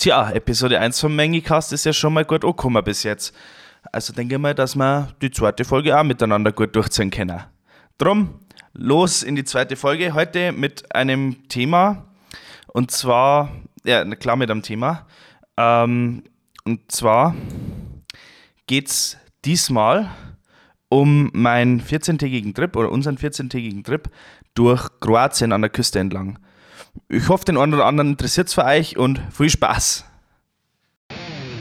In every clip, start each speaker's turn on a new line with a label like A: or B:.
A: Tja, Episode 1 vom Mengicast ist ja schon mal gut angekommen bis jetzt. Also denke mal, dass wir die zweite Folge auch miteinander gut durchziehen können. Drum, los in die zweite Folge. Heute mit einem Thema. Und zwar, ja, klar mit einem Thema. Ähm, und zwar geht es diesmal um meinen 14-tägigen Trip oder unseren 14-tägigen Trip durch Kroatien an der Küste entlang. Ich hoffe, den einen oder anderen interessiert es für euch und viel Spaß.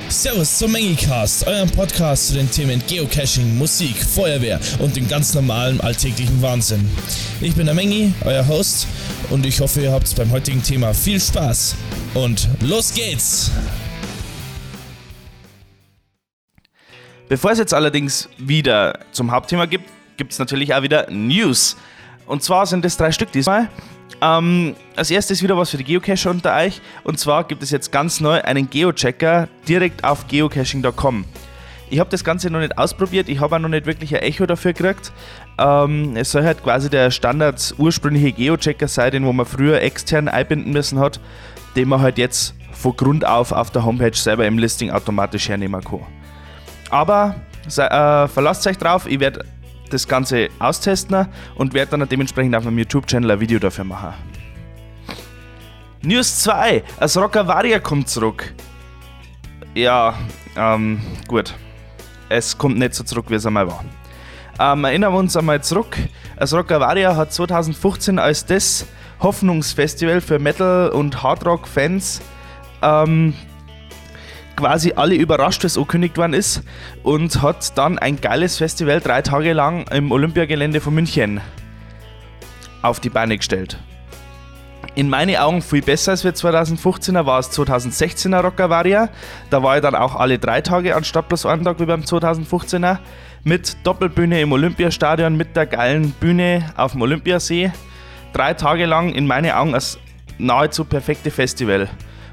B: Servus zum Mengicast, eurem Podcast zu den Themen Geocaching, Musik, Feuerwehr und dem ganz normalen alltäglichen Wahnsinn. Ich bin der Mengi, euer Host, und ich hoffe, ihr habt beim heutigen Thema viel Spaß. Und los geht's!
A: Bevor es jetzt allerdings wieder zum Hauptthema gibt, gibt es natürlich auch wieder News. Und zwar sind es drei Stück diesmal. Ähm, als erstes wieder was für die Geocacher unter euch. Und zwar gibt es jetzt ganz neu einen Geochecker direkt auf geocaching.com. Ich habe das Ganze noch nicht ausprobiert, ich habe auch noch nicht wirklich ein Echo dafür gekriegt. Ähm, es soll halt quasi der Standard ursprüngliche Geochecker sein, den wo man früher extern einbinden müssen hat, den man halt jetzt von Grund auf auf der Homepage selber im Listing automatisch hernehmen kann. Aber äh, verlasst euch drauf, ich werde das Ganze austesten und werde dann dementsprechend auf meinem YouTube-Channel ein Video dafür machen. News 2, das Rockavaria kommt zurück. Ja, ähm, gut. Es kommt nicht so zurück, wie es einmal war. Ähm, erinnern wir uns einmal zurück. Das Rockavaria hat 2015 als das Hoffnungsfestival für Metal- und Hardrock-Fans ähm, quasi alle überrascht, was angekündigt worden ist und hat dann ein geiles Festival drei Tage lang im Olympiagelände von München auf die Beine gestellt. In meinen Augen viel besser als wir 2015er war es 2016er Rockavaria. Da war ich dann auch alle drei Tage anstatt bloß einen Tag wie beim 2015er. Mit Doppelbühne im Olympiastadion, mit der geilen Bühne auf dem Olympiasee. Drei Tage lang in meinen Augen das nahezu perfekte Festival.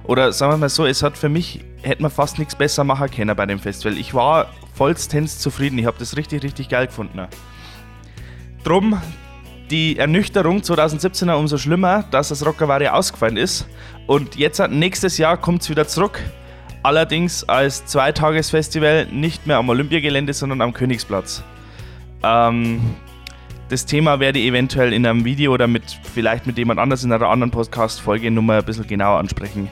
A: Oder sagen wir mal so, es hat für mich, hätte man fast nichts besser machen können bei dem Festival. Ich war vollstens zufrieden. Ich habe das richtig, richtig geil gefunden. Drum die Ernüchterung 2017er umso schlimmer, dass das Rockavari ausgefallen ist. Und jetzt nächstes Jahr kommt es wieder zurück. Allerdings als Zweitagesfestival nicht mehr am Olympiagelände, sondern am Königsplatz. Ähm, das Thema werde ich eventuell in einem Video oder mit, vielleicht mit jemand anders in einer anderen Podcast-Folge nochmal ein bisschen genauer ansprechen.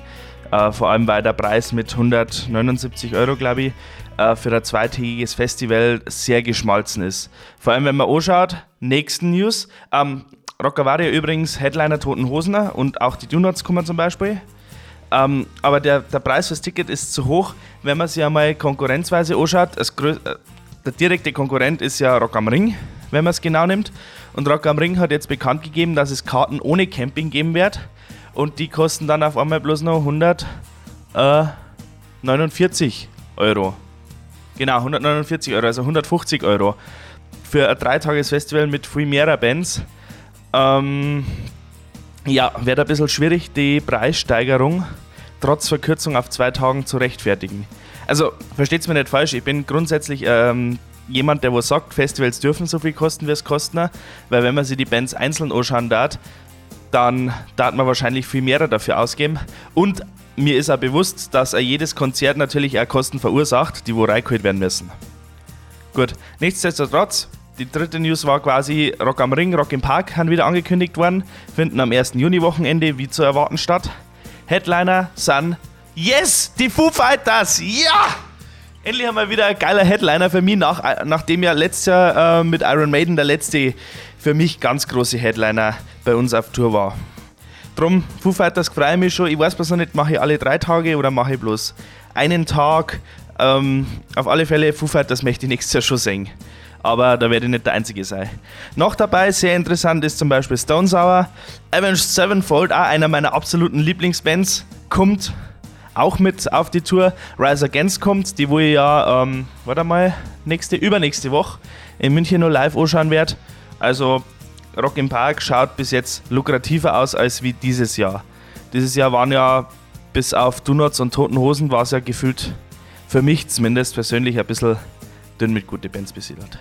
A: Äh, vor allem, weil der Preis mit 179 Euro, glaube ich, äh, für ein zweitägiges Festival sehr geschmolzen ist. Vor allem, wenn man anschaut, nächsten News. Ähm, Rockavaria übrigens, Headliner Toten Hosener und auch die Donuts kommen zum Beispiel. Ähm, aber der, der Preis fürs Ticket ist zu hoch, wenn man sich einmal konkurrenzweise anschaut. Das, äh, der direkte Konkurrent ist ja Rock am Ring wenn man es genau nimmt. Und Rock am Ring hat jetzt bekannt gegeben, dass es Karten ohne Camping geben wird. Und die kosten dann auf einmal bloß noch 149 äh, Euro. Genau, 149 Euro, also 150 Euro. Für ein Dreitagesfestival mit mehrer Bands. Ähm, ja, wird ein bisschen schwierig, die Preissteigerung trotz Verkürzung auf zwei Tagen zu rechtfertigen. Also, versteht es mir nicht falsch, ich bin grundsätzlich ähm, jemand, der wo sagt, Festivals dürfen so viel kosten, wie es kosten, weil wenn man sich die Bands einzeln anschauen darf, dann darf man wahrscheinlich viel mehr dafür ausgeben. Und mir ist auch bewusst, dass jedes Konzert natürlich auch Kosten verursacht, die wo reingeholt werden müssen. Gut, nichtsdestotrotz, die dritte News war quasi Rock am Ring, Rock im Park haben wieder angekündigt worden, finden am 1. Juni-Wochenende wie zu erwarten statt. Headliner sind Yes, die Foo Fighters! Ja! Endlich haben wir wieder ein geiler Headliner für mich, nach, nachdem ja letztes Jahr äh, mit Iron Maiden der letzte für mich ganz große Headliner bei uns auf Tour war. Drum, Foo Fighters freue mich schon. Ich weiß bloß noch nicht, mache ich alle drei Tage oder mache ich bloß einen Tag. Ähm, auf alle Fälle, Foo Fighters möchte ich nächstes Jahr schon singen. Aber da werde ich nicht der Einzige sein. Noch dabei, sehr interessant, ist zum Beispiel Stone Sour. Avenged Sevenfold, auch einer meiner absoluten Lieblingsbands, kommt auch mit auf die Tour. Rise Against kommt, die wo ich ja, ähm, warte mal, nächste, übernächste Woche in München nur live anschauen werde. Also Rock im Park schaut bis jetzt lukrativer aus als wie dieses Jahr. Dieses Jahr waren ja bis auf Donuts und Toten Hosen war es ja gefühlt für mich zumindest persönlich ein bisschen dünn mit guten Bands besiedelt.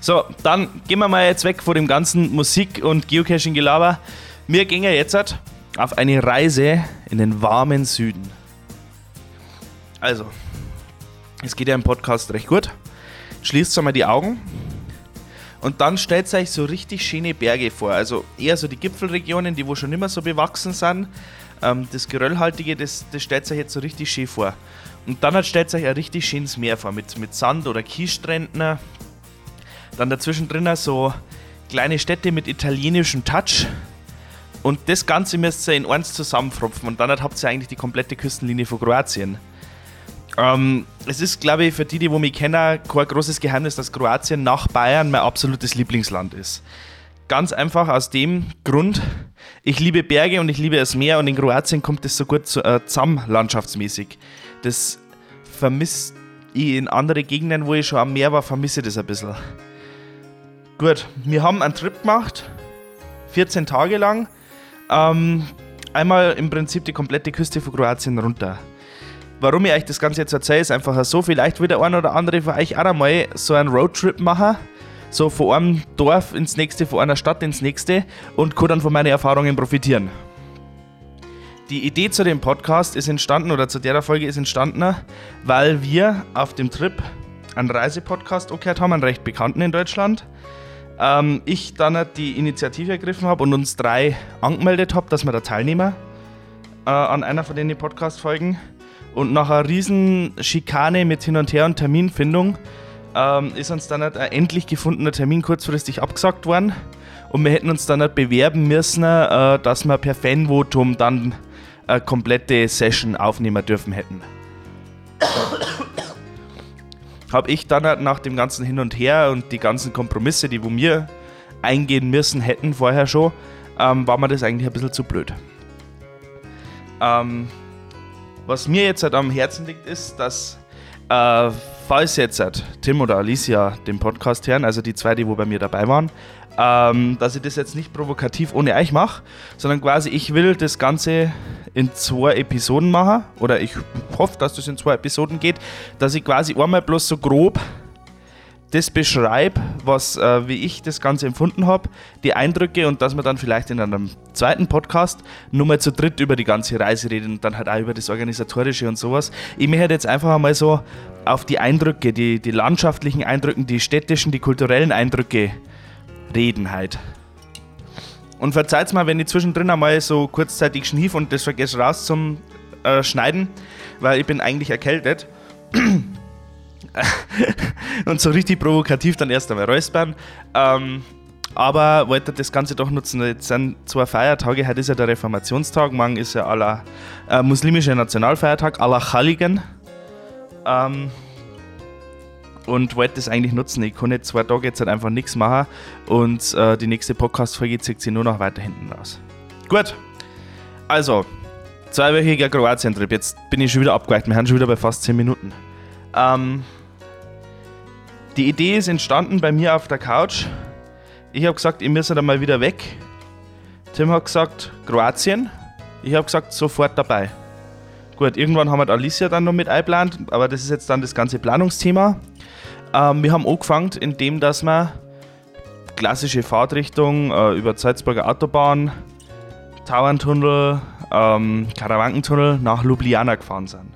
A: So, dann gehen wir mal jetzt weg von dem ganzen Musik- und Geocaching-Gelaber. Wir gehen ja jetzt auf eine Reise in den warmen Süden. Also, es geht ja im Podcast recht gut. Schließt einmal die Augen und dann stellt euch so richtig schöne Berge vor. Also eher so die Gipfelregionen, die wo schon immer so bewachsen sind. Ähm, das Geröllhaltige, das, das stellt euch jetzt so richtig schön vor. Und dann stellt euch ein richtig schönes Meer vor mit, mit Sand- oder Kiesstränden. Dann dazwischen drinnen so kleine Städte mit italienischem Touch. Und das Ganze müsst ihr in eins zusammenfropfen und dann habt ihr eigentlich die komplette Küstenlinie von Kroatien. Ähm, es ist, glaube ich, für die, die wo mich kennen, kein großes Geheimnis, dass Kroatien nach Bayern mein absolutes Lieblingsland ist. Ganz einfach aus dem Grund, ich liebe Berge und ich liebe das Meer und in Kroatien kommt das so gut äh, zusammen landschaftsmäßig. Das vermisst ich in andere Gegenden, wo ich schon am Meer war, vermisse das ein bisschen. Gut, wir haben einen Trip gemacht, 14 Tage lang. Ähm, einmal im Prinzip die komplette Küste von Kroatien runter. Warum ich euch das Ganze jetzt erzähle, ist einfach so, vielleicht will der ein oder andere von euch auch einmal so einen Roadtrip machen. So von einem Dorf ins nächste, von einer Stadt ins nächste und kann dann von meinen Erfahrungen profitieren. Die Idee zu dem Podcast ist entstanden, oder zu der Folge ist entstanden, weil wir auf dem Trip einen Reisepodcast gehört haben, einen recht bekannten in Deutschland. Ähm, ich dann die Initiative ergriffen habe und uns drei angemeldet habe, dass wir da teilnehmen äh, an einer von den Podcast-Folgen. Und nach einer riesen Schikane mit Hin und Her und Terminfindung ähm, ist uns dann ein endlich gefundener Termin kurzfristig abgesagt worden. Und wir hätten uns dann bewerben müssen, äh, dass wir per Fanvotum dann eine komplette Session aufnehmen dürfen hätten. Habe ich dann nach dem ganzen Hin und Her und die ganzen Kompromisse, die wir eingehen müssen hätten vorher schon, ähm, war mir das eigentlich ein bisschen zu blöd. Ähm, was mir jetzt halt am Herzen liegt, ist, dass äh, falls jetzt halt Tim oder Alicia den Podcast hören, also die zwei, die wo bei mir dabei waren, ähm, dass ich das jetzt nicht provokativ ohne euch mache, sondern quasi ich will das Ganze in zwei Episoden machen oder ich hoffe, dass das in zwei Episoden geht, dass ich quasi einmal bloß so grob das beschreibe, was, äh, wie ich das Ganze empfunden habe, die Eindrücke und dass wir dann vielleicht in einem zweiten Podcast nur mal zu dritt über die ganze Reise reden und dann halt auch über das Organisatorische und sowas. Ich möchte jetzt einfach einmal so auf die Eindrücke, die, die landschaftlichen Eindrücke, die städtischen, die kulturellen Eindrücke reden halt. Und verzeiht mal, wenn ich zwischendrin einmal so kurzzeitig schnief und das vergesse raus zum äh, Schneiden, weil ich bin eigentlich erkältet. und so richtig provokativ dann erst einmal räuspern. Ähm, aber wollte das Ganze doch nutzen. Jetzt sind zwei Feiertage. Heute ist ja der Reformationstag, morgen ist ja aller äh, muslimischer Nationalfeiertag, Allah Khaligen. Ähm, und wollte das eigentlich nutzen. Ich jetzt zwei Tage jetzt halt einfach nichts machen und äh, die nächste Podcast-Folge zieht sich nur noch weiter hinten raus. Gut, also, zweiwöchiger Kroatien-Trip. Jetzt bin ich schon wieder abgeweicht. Wir haben schon wieder bei fast 10 Minuten. Ähm, die Idee ist entstanden bei mir auf der Couch. Ich habe gesagt, ich müsst da mal wieder weg. Tim hat gesagt, Kroatien. Ich habe gesagt, sofort dabei. Gut, irgendwann haben wir Alicia dann noch mit eingeplant, aber das ist jetzt dann das ganze Planungsthema. Ähm, wir haben angefangen, indem dass wir klassische Fahrtrichtung äh, über Salzburger Autobahn, Tauerntunnel, ähm, Karawankentunnel nach Ljubljana gefahren sind.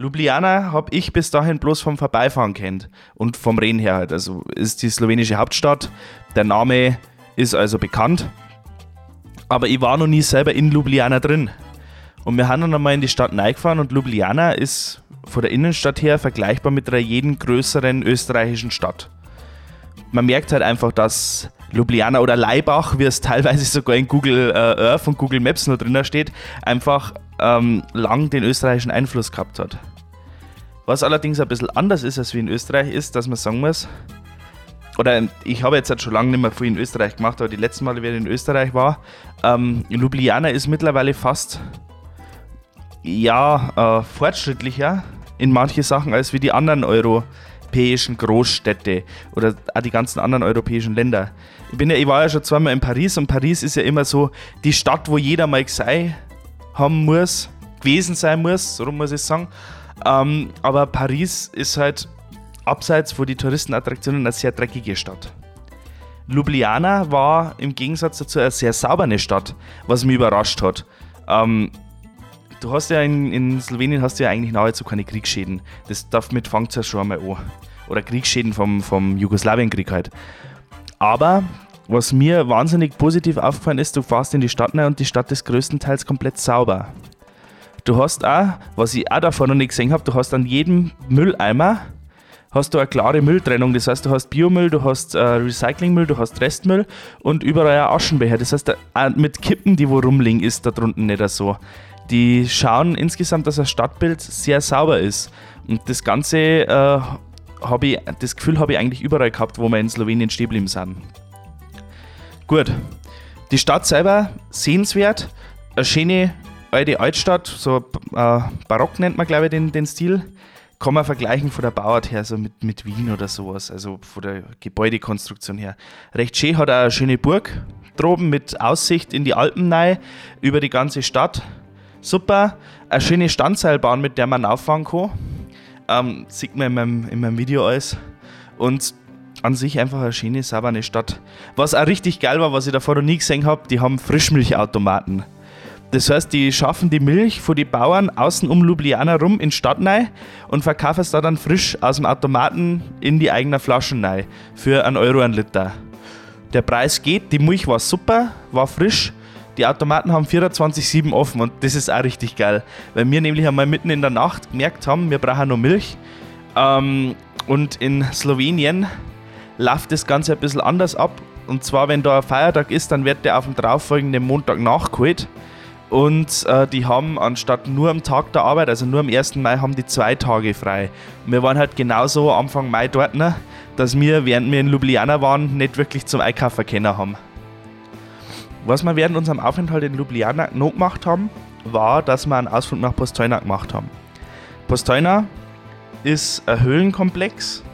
A: Ljubljana habe ich bis dahin bloß vom Vorbeifahren kennt und vom Reden her halt. Also ist die slowenische Hauptstadt. Der Name ist also bekannt. Aber ich war noch nie selber in Ljubljana drin. Und wir haben dann einmal in die Stadt reingefahren und Ljubljana ist von der Innenstadt her vergleichbar mit einer jeden größeren österreichischen Stadt. Man merkt halt einfach, dass Ljubljana oder Leibach, wie es teilweise sogar in Google äh, Earth und Google Maps noch drin steht, einfach ähm, lang den österreichischen Einfluss gehabt hat. Was allerdings ein bisschen anders ist als wie in Österreich, ist, dass man sagen muss, oder ich habe jetzt halt schon lange nicht mehr viel in Österreich gemacht, aber die letzten Male, wie ich in Österreich war, ähm, Ljubljana ist mittlerweile fast ja, äh, fortschrittlicher in manche Sachen als wie die anderen europäischen Großstädte oder auch die ganzen anderen europäischen Länder. Ich, bin ja, ich war ja schon zweimal in Paris und Paris ist ja immer so die Stadt, wo jeder mal sei haben muss, gewesen sein muss, so muss ich sagen. Ähm, aber Paris ist halt abseits von den Touristenattraktionen eine sehr dreckige Stadt. Ljubljana war im Gegensatz dazu eine sehr saubere Stadt, was mich überrascht hat. Ähm, du hast ja in, in Slowenien hast du ja eigentlich nahezu keine Kriegsschäden. Das damit fängt es ja schon einmal an. Oder Kriegsschäden vom, vom Jugoslawienkrieg halt. Aber was mir wahnsinnig positiv aufgefallen ist, du fährst in die Stadt rein und die Stadt ist größtenteils komplett sauber. Du hast auch, was ich auch davor noch nicht gesehen habe, du hast an jedem Mülleimer hast du eine klare Mülltrennung. Das heißt, du hast Biomüll, du hast äh, Recyclingmüll, du hast Restmüll und überall ein Aschenbecher. Das heißt, auch mit Kippen, die wo rumliegen, ist da drunten nicht so. Die schauen insgesamt, dass das Stadtbild sehr sauber ist. Und das Ganze äh, habe ich, das Gefühl habe ich eigentlich überall gehabt, wo wir in Slowenien stehen geblieben sind. Gut. Die Stadt selber sehenswert, eine schöne alte Altstadt, so äh, barock nennt man glaube ich den, den Stil. Kann man vergleichen von der Bauart her, so mit, mit Wien oder sowas, also von der Gebäudekonstruktion her. Recht schön, hat auch eine schöne Burg droben mit Aussicht in die Alpen rein, über die ganze Stadt. Super. Eine schöne Standseilbahn, mit der man auffahren kann. Ähm, sieht man in meinem, in meinem Video alles. Und an sich einfach eine schöne, saubere Stadt. Was auch richtig geil war, was ich davor noch nie gesehen habe, die haben Frischmilchautomaten. Das heißt, die schaffen die Milch von den Bauern außen um Ljubljana rum in die Stadt rein und verkaufen es da dann frisch aus dem Automaten in die eigenen Flaschen rein. Für einen Euro ein Liter. Der Preis geht, die Milch war super, war frisch. Die Automaten haben 24-7 offen und das ist auch richtig geil. Weil wir nämlich einmal mitten in der Nacht gemerkt haben, wir brauchen noch Milch. Ähm, und in Slowenien läuft das Ganze ein bisschen anders ab. Und zwar, wenn da ein Feiertag ist, dann wird der auf dem darauffolgenden Montag nachgeholt. Und äh, die haben anstatt nur am Tag der Arbeit, also nur am 1. Mai, haben die zwei Tage frei. Und wir waren halt genauso Anfang Mai dort, ne, dass wir, während wir in Ljubljana waren, nicht wirklich zum Einkaufen können haben. Was wir während unserem Aufenthalt in Ljubljana noch gemacht haben, war, dass wir einen Ausflug nach Postojna gemacht haben. Postojna ist ein Höhlenkomplex,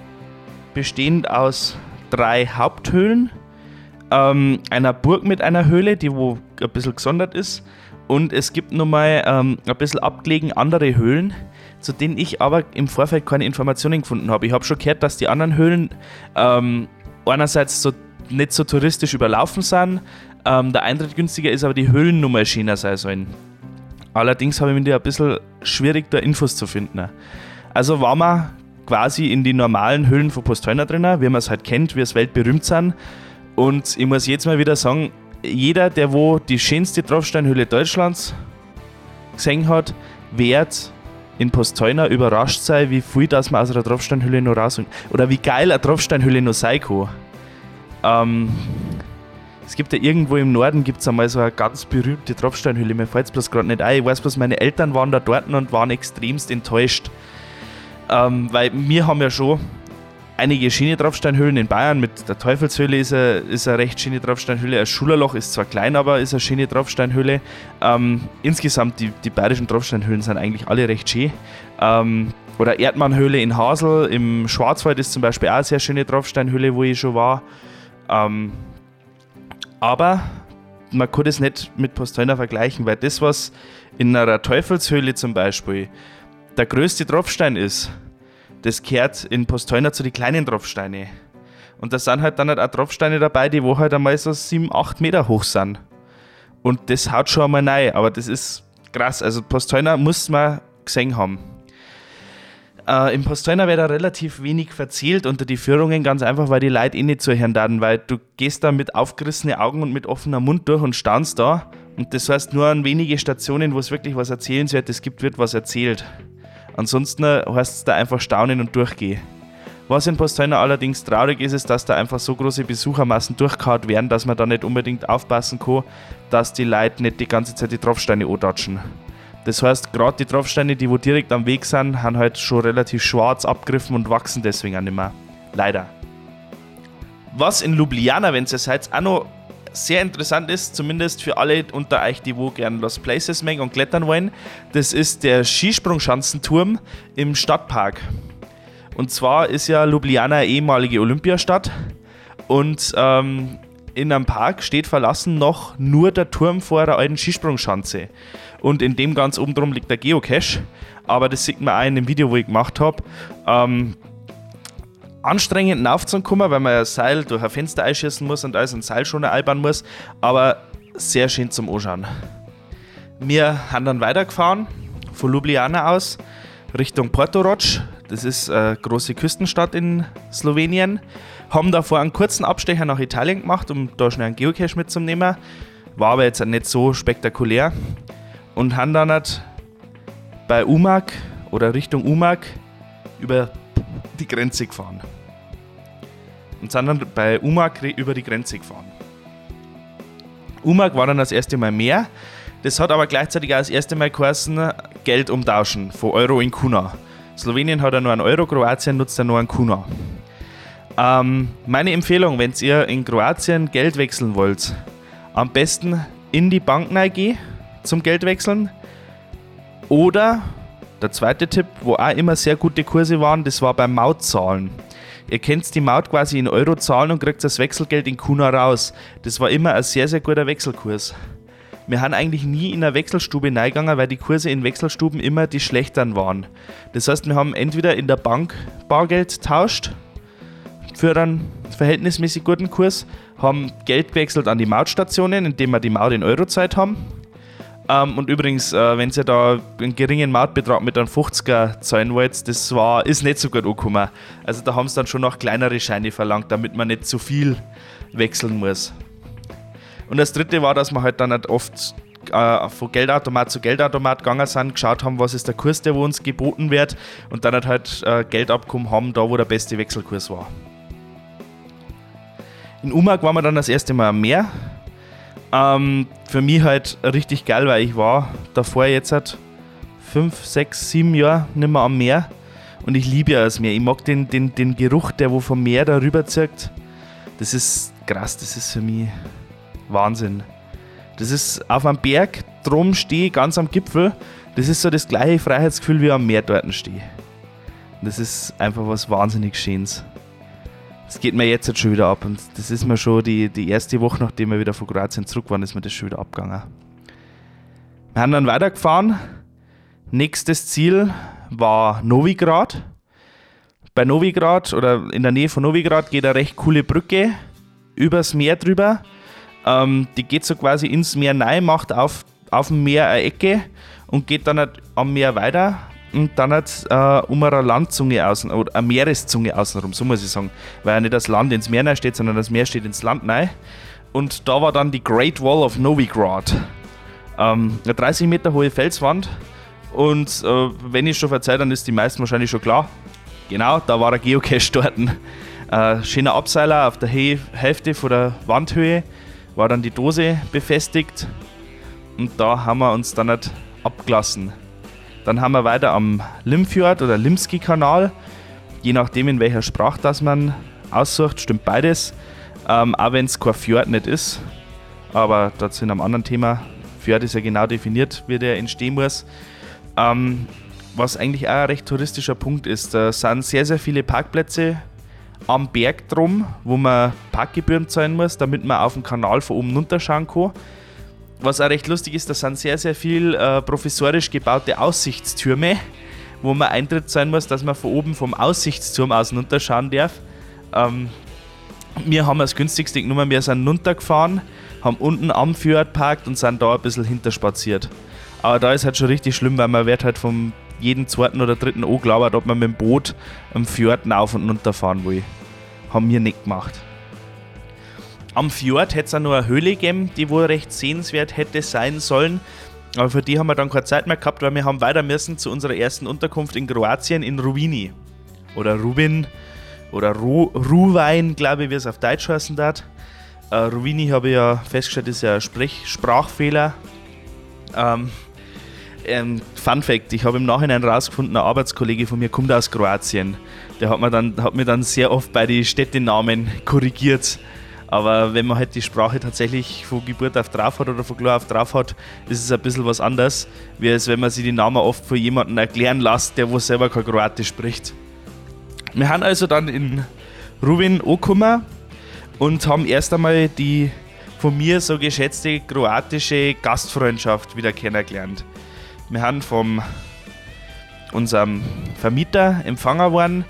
A: bestehend aus drei Haupthöhlen, ähm, einer Burg mit einer Höhle, die wo ein bisschen gesondert ist, und es gibt nochmal ähm, ein bisschen abgelegen andere Höhlen, zu denen ich aber im Vorfeld keine Informationen gefunden habe. Ich habe schon gehört, dass die anderen Höhlen ähm, einerseits so nicht so touristisch überlaufen sind, ähm, der Eintritt günstiger ist, aber die Höhlennummer schöner sein sollen. Allerdings habe ich mir ein bisschen schwierig, da Infos zu finden. Also waren wir quasi in die normalen Höhlen von Postheuner drin, wie man es halt kennt, wie es weltberühmt sind. Und ich muss jetzt mal wieder sagen, jeder, der wo die schönste Tropfsteinhöhle Deutschlands gesehen hat, wird in Postheuner überrascht sein, wie viel das man aus einer Tropfsteinhöhle noch raus oder wie geil eine Tropfsteinhöhle noch sein kann. Ähm, es gibt ja irgendwo im Norden gibt es einmal so eine ganz berühmte Tropfsteinhöhle, mir fällt es bloß gerade nicht ein. Ich weiß bloß, meine Eltern waren da dort und waren extremst enttäuscht. Ähm, weil wir haben ja schon einige schöne Tropfsteinhöhlen in Bayern. Mit der Teufelshöhle ist eine, ist eine recht schöne Tropfsteinhöhle. Ein Schulerloch ist zwar klein, aber ist eine schöne Tropfsteinhöhle. Ähm, insgesamt, die, die bayerischen Tropfsteinhöhlen sind eigentlich alle recht schön. Ähm, oder Erdmannhöhle in Hasel, im Schwarzwald ist zum Beispiel auch eine sehr schöne Tropfsteinhöhle, wo ich schon war. Ähm, aber man kann das nicht mit Postelner vergleichen, weil das, was in einer Teufelshöhle zum Beispiel der größte Tropfstein ist, das kehrt in Postelner zu den kleinen Tropfsteinen. Und da sind halt dann halt auch Tropfsteine dabei, die wo halt einmal so 7, 8 Meter hoch sind. Und das haut schon einmal rein, aber das ist krass. Also Postelner muss man gesehen haben. Äh, Im Posteuner wird da relativ wenig verzählt unter die Führungen, ganz einfach, weil die Leute eh nicht zuhören dann, weil du gehst da mit aufgerissenen Augen und mit offenem Mund durch und staunst da. Und das heißt, nur an wenige Stationen, wo es wirklich was Erzählenswertes gibt, wird was erzählt. Ansonsten heißt es da einfach staunen und durchgehen. Was in Posteuner allerdings traurig ist, ist, dass da einfach so große Besuchermassen durchgehauen werden, dass man da nicht unbedingt aufpassen kann, dass die Leute nicht die ganze Zeit die Tropfsteine antatschen. Das heißt, gerade die Tropfsteine, die wo direkt am Weg sind, haben halt schon relativ schwarz abgriffen und wachsen deswegen auch nicht mehr. Leider. Was in Ljubljana, wenn ihr seid, auch noch sehr interessant ist, zumindest für alle unter euch, die wo gerne Lost Places mengen und klettern wollen, das ist der Skisprungschanzenturm im Stadtpark. Und zwar ist ja Ljubljana ehemalige Olympiastadt und ähm, in einem Park steht verlassen noch nur der Turm vor der alten Skisprungschanze. Und in dem ganz oben drum liegt der Geocache. Aber das sieht man auch in dem Video, wo ich gemacht habe. Ähm, anstrengend aufzukommen, weil man ein Seil durch ein Fenster einschießen muss und alles ein Seil schon einbauen muss. Aber sehr schön zum Anschauen. Wir haben dann weitergefahren von Ljubljana aus Richtung Portoroč. Das ist eine große Küstenstadt in Slowenien. Haben davor einen kurzen Abstecher nach Italien gemacht, um da schnell einen Geocache mitzunehmen. War aber jetzt nicht so spektakulär. Und haben dann halt bei Umag oder Richtung Umag über die Grenze gefahren. Und sind dann bei Umag über die Grenze gefahren. Umag war dann das erste Mal mehr. Das hat aber gleichzeitig auch das erste Mal geheißen, Geld umtauschen von Euro in Kuna. Slowenien hat ja nur einen Euro, Kroatien nutzt ja nur einen Kuna. Ähm, meine Empfehlung, wenn ihr in Kroatien Geld wechseln wollt, am besten in die Bank gehen zum Geld wechseln. Oder der zweite Tipp, wo auch immer sehr gute Kurse waren, das war beim Mautzahlen. Ihr könnt die Maut quasi in Euro zahlen und kriegt das Wechselgeld in Kuna raus. Das war immer ein sehr, sehr guter Wechselkurs. Wir haben eigentlich nie in eine Wechselstube reingegangen, weil die Kurse in Wechselstuben immer die schlechteren waren. Das heißt, wir haben entweder in der Bank Bargeld tauscht für einen verhältnismäßig guten Kurs, haben Geld gewechselt an die Mautstationen, indem wir die Maut in Eurozeit haben. Ähm, und übrigens, äh, wenn ihr da einen geringen Mautbetrag mit einem 50er zahlen wollt, das war, ist nicht so gut angekommen. Also da haben sie dann schon noch kleinere Scheine verlangt, damit man nicht zu viel wechseln muss. Und das dritte war, dass wir halt dann halt oft äh, von Geldautomat zu Geldautomat gegangen sind, geschaut haben, was ist der Kurs, der wo uns geboten wird und dann halt, halt Geld abgekommen haben, da wo der beste Wechselkurs war. In Umag waren wir dann das erste Mal am Meer. Ähm, für mich halt richtig geil, weil ich war davor jetzt halt fünf, sechs, sieben Jahre nicht mehr am Meer und ich liebe ja das Meer. Ich mag den, den, den Geruch, der wo vom Meer da rüber zirkt. Das ist krass, das ist für mich Wahnsinn. Das ist auf einem Berg drum stehe, ganz am Gipfel. Das ist so das gleiche Freiheitsgefühl wie am Meer dort stehe. Das ist einfach was wahnsinnig Schönes. Das geht mir jetzt, jetzt schon wieder ab und das ist mir schon die, die erste Woche, nachdem wir wieder von Kroatien zurück waren, ist mir das schon wieder abgegangen. Wir haben dann weitergefahren. Nächstes Ziel war Novigrad. Bei Novigrad oder in der Nähe von Novigrad geht eine recht coole Brücke übers Meer drüber. Ähm, die geht so quasi ins Meer rein, macht auf, auf dem Meer eine Ecke und geht dann halt am Meer weiter und dann halt äh, um eine Landzunge außen oder eine Meereszunge außenrum, so muss ich sagen. Weil ja nicht das Land ins Meer rein steht, sondern das Meer steht ins Land rein. Und da war dann die Great Wall of Novigrad. Ähm, eine 30 Meter hohe Felswand. Und äh, wenn ich schon verzeihe, dann ist die meisten wahrscheinlich schon klar. Genau, da war der Geocache dort. Äh, schöner Abseiler auf der Hälfte von der Wandhöhe war dann die Dose befestigt und da haben wir uns dann nicht abgelassen. Dann haben wir weiter am Limfjord oder Limski-Kanal, je nachdem in welcher Sprache das man aussucht, stimmt beides. Ähm, auch wenn es kein Fjord nicht ist, aber dazu in einem anderen Thema. Fjord ist ja genau definiert, wie der entstehen muss. Ähm, was eigentlich auch ein recht touristischer Punkt ist, da sind sehr, sehr viele Parkplätze am Berg drum, wo man Parkgebühren zahlen muss, damit man auf den Kanal von oben runterschauen kann. Was auch recht lustig ist, da sind sehr, sehr viele äh, professorisch gebaute Aussichtstürme, wo man Eintritt zahlen muss, dass man von oben vom Aussichtsturm aus runterschauen darf. Ähm, wir haben das günstigste genommen, wir sind runtergefahren, haben unten am Fjord parkt und sind da ein bisschen hinterspaziert. Aber da ist halt schon richtig schlimm, weil man wird halt vom jeden zweiten oder dritten angelabert, ob man mit dem Boot am Fjord auf und runter fahren will. Haben wir nicht gemacht. Am Fjord hätte es auch noch eine Höhle gegeben, die wohl recht sehenswert hätte sein sollen. Aber für die haben wir dann keine Zeit mehr gehabt, weil wir haben weiter müssen zu unserer ersten Unterkunft in Kroatien in Ruvini. Oder Rubin oder Ru Ruwein, glaube ich, wie es auf Deutsch heißen darf. Äh, Ruvini habe ich ja festgestellt, ist ja ein Sprech Sprachfehler. Ähm, ähm, Fun Fact: Ich habe im Nachhinein herausgefunden, ein Arbeitskollege von mir kommt aus Kroatien. Der hat mir dann, hat mir dann sehr oft bei den Städtenamen korrigiert. Aber wenn man halt die Sprache tatsächlich von Geburt auf drauf hat oder von klar auf drauf hat, ist es ein bisschen was anderes, wie als wenn man sich die Namen oft von jemandem erklären lässt, der wo selber kein Kroatisch spricht. Wir haben also dann in Rubin angekommen und haben erst einmal die von mir so geschätzte kroatische Gastfreundschaft wieder kennengelernt. Wir haben von unserem Vermieter empfangen worden.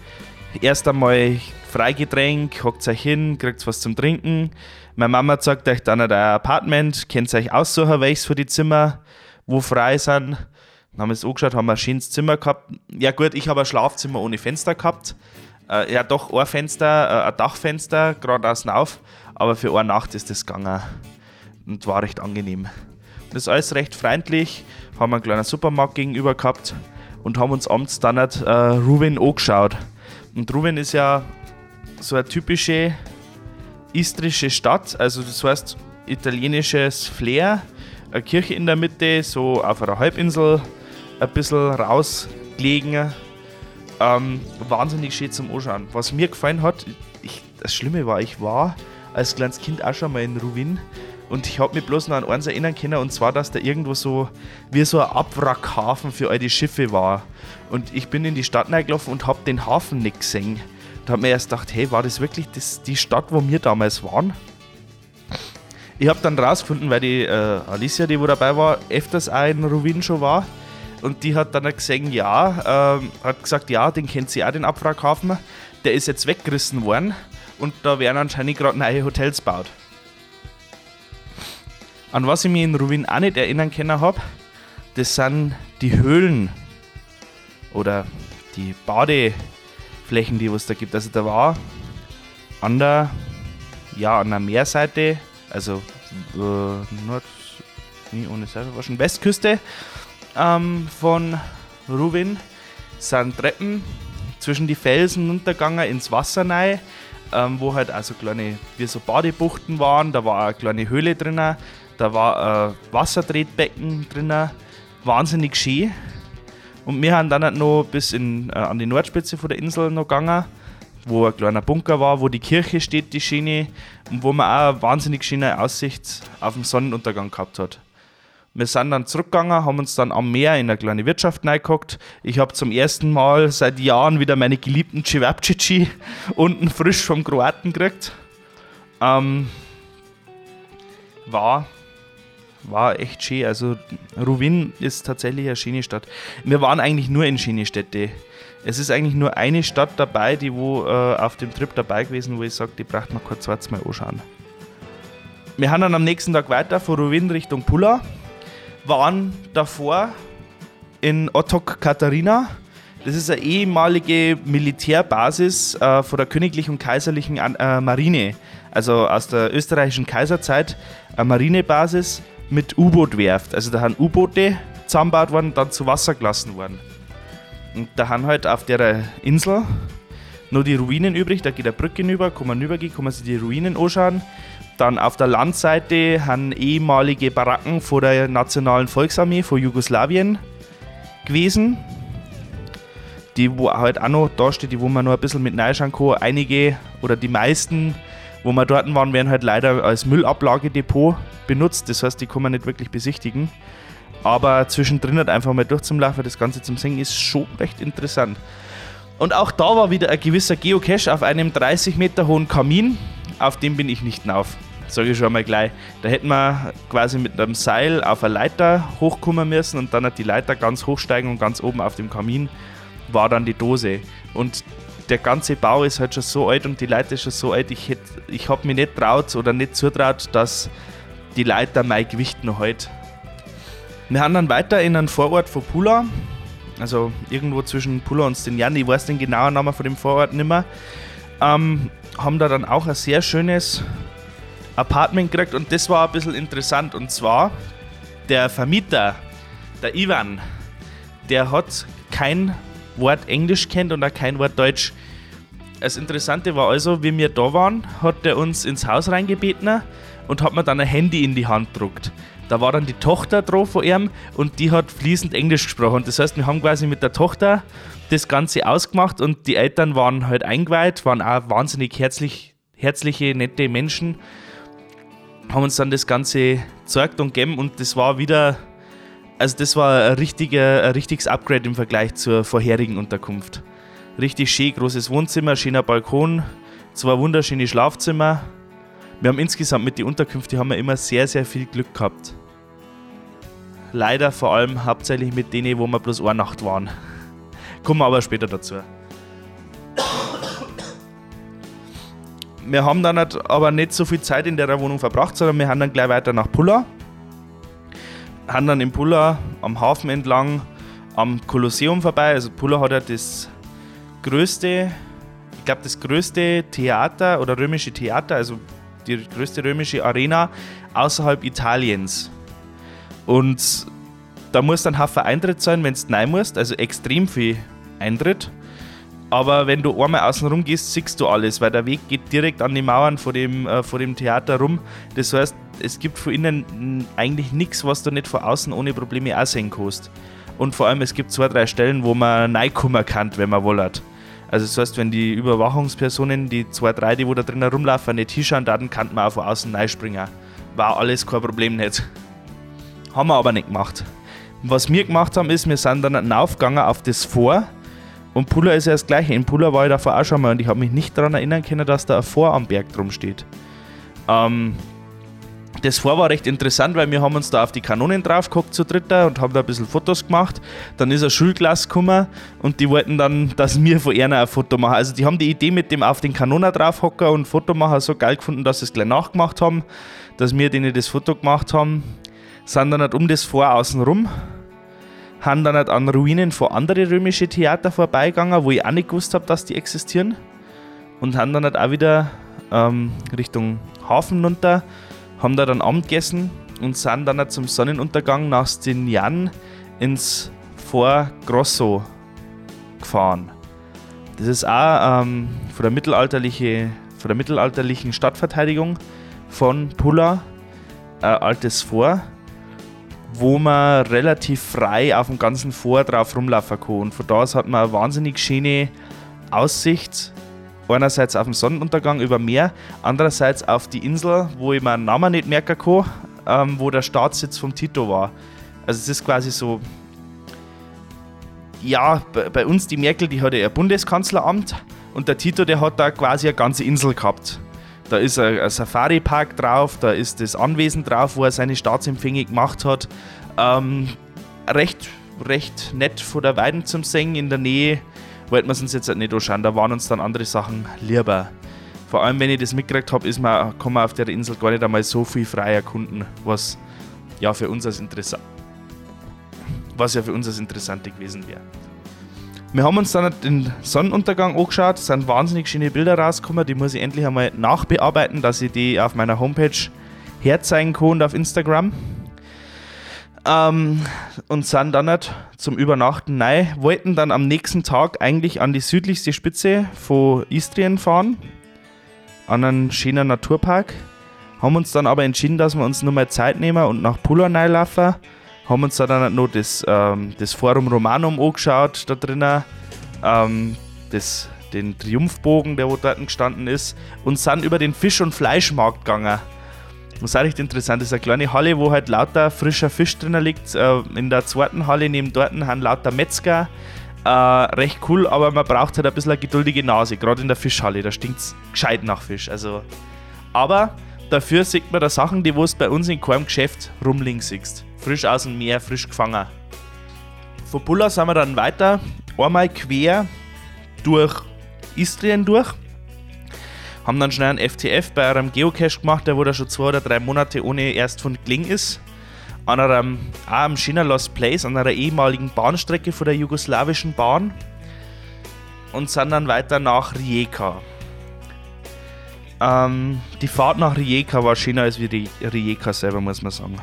A: Erst einmal Freigetränk, hockt euch hin, kriegt was zum Trinken. Meine Mama sagt euch dann ein Apartment, könnt euch aussuchen, welches für die Zimmer. wo frei sind. Dann haben wir es angeschaut, haben ein schönes Zimmer gehabt. Ja gut, ich habe ein Schlafzimmer ohne Fenster gehabt. Äh, ja doch, ein Fenster, äh, ein Dachfenster, gerade außen auf. Aber für eine Nacht ist das gegangen und war recht angenehm. Das ist alles recht freundlich, haben einen kleinen Supermarkt gegenüber gehabt und haben uns abends dann äh, Ruven angeschaut. Und Ruven ist ja so eine typische istrische Stadt, also das heißt italienisches Flair, eine Kirche in der Mitte, so auf einer Halbinsel, ein bisschen rausgelegen. Ähm, wahnsinnig schön zum Anschauen. Was mir gefallen hat, ich, das Schlimme war, ich war als kleines Kind auch schon mal in Ruin und ich habe mich bloß noch an eins erinnern können und zwar, dass da irgendwo so wie so ein Abwrackhafen für all die Schiffe war. Und ich bin in die Stadt reingelaufen und habe den Hafen nicht gesehen. Da habe mir erst gedacht, hey, war das wirklich das, die Stadt, wo wir damals waren? Ich habe dann rausgefunden, weil die äh, Alicia, die wo dabei war, öfters auch in Ruin schon war. Und die hat dann gesehen, ja, ähm, hat gesagt, ja, den kennt sie auch, den Abwrackhafen. Der ist jetzt weggerissen worden und da werden anscheinend gerade neue Hotels gebaut. An was ich mich in Ruin auch nicht erinnern können habe, das sind die Höhlen oder die Bade, Flächen, die es da gibt. Also da war an der, ja, an der Meerseite, also äh, Nord, nie ohne Seite, war schon Westküste ähm, von Ruwin, sind Treppen zwischen die Felsen untergegangen ins Wasser rein, ähm, wo halt also kleine, wie so Badebuchten waren, da war eine kleine Höhle drin, da war ein Wassertretbecken drin, wahnsinnig schön. Und wir haben dann halt noch bis in, äh, an die Nordspitze von der Insel noch gegangen, wo ein kleiner Bunker war, wo die Kirche steht, die Schiene, und wo man auch eine wahnsinnig schöne Aussicht auf den Sonnenuntergang gehabt hat. Wir sind dann zurückgegangen, haben uns dann am Meer in eine kleine Wirtschaft reingeguckt. Ich habe zum ersten Mal seit Jahren wieder meine geliebten Cevapcici unten frisch vom Kroaten gekriegt. Ähm, war war echt schön. Also Ruwin ist tatsächlich eine schöne Stadt. Wir waren eigentlich nur in schöne Städte. Es ist eigentlich nur eine Stadt dabei, die wo äh, auf dem Trip dabei gewesen, wo ich sage, die braucht man kurz zweites Mal anschauen. Wir haben dann am nächsten Tag weiter von Ruwin Richtung Pula, waren davor in Otok Katharina. Das ist eine ehemalige Militärbasis äh, von der königlichen und kaiserlichen äh, Marine, also aus der österreichischen Kaiserzeit, eine Marinebasis mit U-Boot-Werft. Also da sind U-Boote zusammengebaut worden, dann zu Wasser gelassen worden. Und da haben halt auf der Insel nur die Ruinen übrig. Da geht eine Brücke hinüber, kann man rübergehen, kann man sich die Ruinen anschauen. Dann auf der Landseite haben ehemalige Baracken vor der Nationalen Volksarmee von Jugoslawien gewesen. Die, wo halt auch noch da steht, die, wo man noch ein bisschen mit reinschauen kann. Einige oder die meisten, wo wir dort waren, werden halt leider als Müllablagedepot benutzt. Das heißt, die kann man nicht wirklich besichtigen. Aber zwischendrin halt einfach mal durchzulaufen, das Ganze zum Singen, ist schon recht interessant. Und auch da war wieder ein gewisser Geocache auf einem 30 Meter hohen Kamin. Auf dem bin ich nicht hinauf. Sage ich schon mal gleich. Da hätten wir quasi mit einem Seil auf eine Leiter hochkommen müssen und dann hat die Leiter ganz hochsteigen und ganz oben auf dem Kamin war dann die Dose. Und der ganze Bau ist halt schon so alt und die ist schon so alt, ich, ich habe mich nicht traut oder nicht zutraut, dass die Leiter mein Gewicht noch hält. Wir haben dann weiter in einen Vorort von Pula, also irgendwo zwischen Pula und Stenjan, ich weiß den genauen Namen von dem Vorort nicht mehr, ähm, haben da dann auch ein sehr schönes Apartment gekriegt und das war ein bisschen interessant und zwar der Vermieter, der Ivan, der hat kein Wort Englisch kennt und auch kein Wort Deutsch. Das Interessante war also, wie wir da waren, hat er uns ins Haus reingebeten und hat mir dann ein Handy in die Hand gedruckt. Da war dann die Tochter drauf von ihm und die hat fließend Englisch gesprochen. Das heißt, wir haben quasi mit der Tochter das Ganze ausgemacht und die Eltern waren halt eingeweiht, waren auch wahnsinnig herzlich, herzliche, nette Menschen. Haben uns dann das Ganze gezeigt und gegeben und das war wieder, also das war ein, richtiger, ein richtiges Upgrade im Vergleich zur vorherigen Unterkunft. Richtig schön, großes Wohnzimmer, schöner Balkon, zwei wunderschöne Schlafzimmer, wir haben insgesamt mit den Unterkünften haben wir immer sehr, sehr viel Glück gehabt. Leider vor allem hauptsächlich mit denen, wo wir bloß eine Nacht waren. Kommen wir aber später dazu. Wir haben dann aber nicht so viel Zeit in der Wohnung verbracht, sondern wir haben dann gleich weiter nach Pulla. Haben dann in Pulla am Hafen entlang am Kolosseum vorbei. Also Pulla hat ja das größte, ich glaube das größte Theater oder römische Theater, also die größte römische Arena außerhalb Italiens. Und da muss dann Haufen Eintritt sein, wenn du rein musst, also extrem viel Eintritt. Aber wenn du einmal außen rum gehst, siehst du alles, weil der Weg geht direkt an die Mauern vor dem, äh, vor dem Theater rum. Das heißt, es gibt von innen eigentlich nichts, was du nicht von außen ohne Probleme auch sehen kannst. Und vor allem, es gibt zwei, drei Stellen, wo man reinkommen kann, wenn man wollt. Also das heißt, wenn die Überwachungspersonen, die zwei, drei, die wo da drin rumlaufen, nicht hinschauen, dann kann man auch von außen reinspringen. War alles kein Problem nicht. Haben wir aber nicht gemacht. Was wir gemacht haben, ist, wir sind dann aufgegangen auf das Vor. Und Puller ist ja das gleiche. In Puller war ich davor auch schon mal und ich habe mich nicht daran erinnern können, dass da ein Vor am Berg drum steht. Ähm, das Vor war recht interessant, weil wir haben uns da auf die Kanonen drauf geguckt zu dritter und haben da ein bisschen Fotos gemacht. Dann ist ein Schulglas gekommen und die wollten dann, dass wir von ihnen ein Foto machen. Also die haben die Idee mit dem auf den Kanonen drauf hocken und Foto machen so geil gefunden, dass sie es gleich nachgemacht haben, dass wir denen das Foto gemacht haben. Sind dann halt um das Vor außen rum, haben dann halt an Ruinen von anderen römischen Theater vorbeigegangen, wo ich auch nicht gewusst habe, dass die existieren. Und haben dann halt auch wieder ähm, Richtung Hafen runter haben da dann Abend gegessen und sind dann zum Sonnenuntergang nach Stignan ins Fort Grosso gefahren. Das ist auch ähm, von, der mittelalterliche, von der mittelalterlichen Stadtverteidigung von Pulla, ein altes Fort, wo man relativ frei auf dem ganzen Fort drauf rumlaufen kann. Und von da aus hat man eine wahnsinnig schöne Aussicht einerseits auf den Sonnenuntergang über Meer, andererseits auf die Insel, wo ich meinen Namen nicht merken kann, ähm, wo der Staatssitz vom Tito war. Also es ist quasi so, ja, bei uns die Merkel, die hatte ja Bundeskanzleramt und der Tito, der hat da quasi eine ganze Insel gehabt. Da ist ein, Safari-Park drauf, da ist das Anwesen drauf, wo er seine Staatsempfänge gemacht hat. Ähm, recht, recht nett von der Weiden zum Singen in der Nähe wollten wir es uns jetzt nicht anschauen. Da waren uns dann andere Sachen lieber. Vor allem, wenn ich das mitgekriegt habe, ist man, kann man auf der Insel gar nicht einmal so viel frei erkunden, was ja für uns als interessant, was ja für uns als Interessante gewesen wäre. Wir haben uns dann den Sonnenuntergang angeschaut, es sind wahnsinnig schöne Bilder rausgekommen, die muss ich endlich einmal nachbearbeiten, dass ich die auf meiner Homepage herzeigen kann und auf Instagram. Ähm, und sind dann nicht zum Übernachten nein, wollten dann am nächsten Tag eigentlich an die südlichste Spitze von Istrien fahren, an einen schönen Naturpark. Haben uns dann aber entschieden, dass wir uns nur mal Zeit nehmen und nach Pula laufen. Haben uns dann noch das, ähm, das Forum Romanum angeschaut da drinnen, ähm, das, den Triumphbogen, der wo dort gestanden ist, und sind über den Fisch- und Fleischmarkt gegangen. Was auch recht interessant ist, eine kleine Halle, wo halt lauter frischer Fisch drin liegt. Äh, in der zweiten Halle neben dort haben lauter Metzger. Äh, recht cool, aber man braucht halt ein bisschen eine geduldige Nase, gerade in der Fischhalle. Da stinkt es gescheit nach Fisch. Also, aber dafür sieht man da Sachen, die du bei uns in keinem Geschäft rumliegen siehst. Frisch aus dem Meer, frisch gefangen. Von Bulla sind wir dann weiter, einmal quer durch Istrien durch haben dann schnell einen FTF bei einem Geocache gemacht, der wo da schon zwei oder drei Monate ohne erst von Kling ist. An einem, auch am Lost Place, an einer ehemaligen Bahnstrecke von der jugoslawischen Bahn. Und sind dann weiter nach Rijeka. Ähm, die Fahrt nach Rijeka war schöner als wie Rijeka selber, muss man sagen.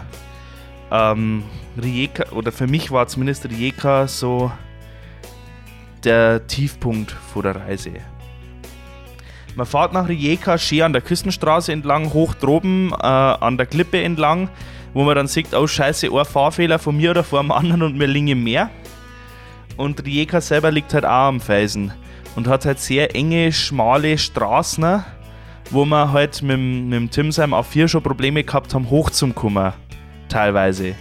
A: Ähm, Rijeka, oder für mich war zumindest Rijeka so der Tiefpunkt vor der Reise. Man fährt nach Rijeka schön an der Küstenstraße entlang, hoch droben äh, an der Klippe entlang, wo man dann sieht, oh scheiße, ein Fahrfehler von mir oder von einem anderen und mir liegen im Meer. Und Rijeka selber liegt halt auch am Felsen und hat halt sehr enge, schmale Straßen, wo wir halt mit, mit dem Timsheim auf 4 schon Probleme gehabt haben, hochzukommen, teilweise.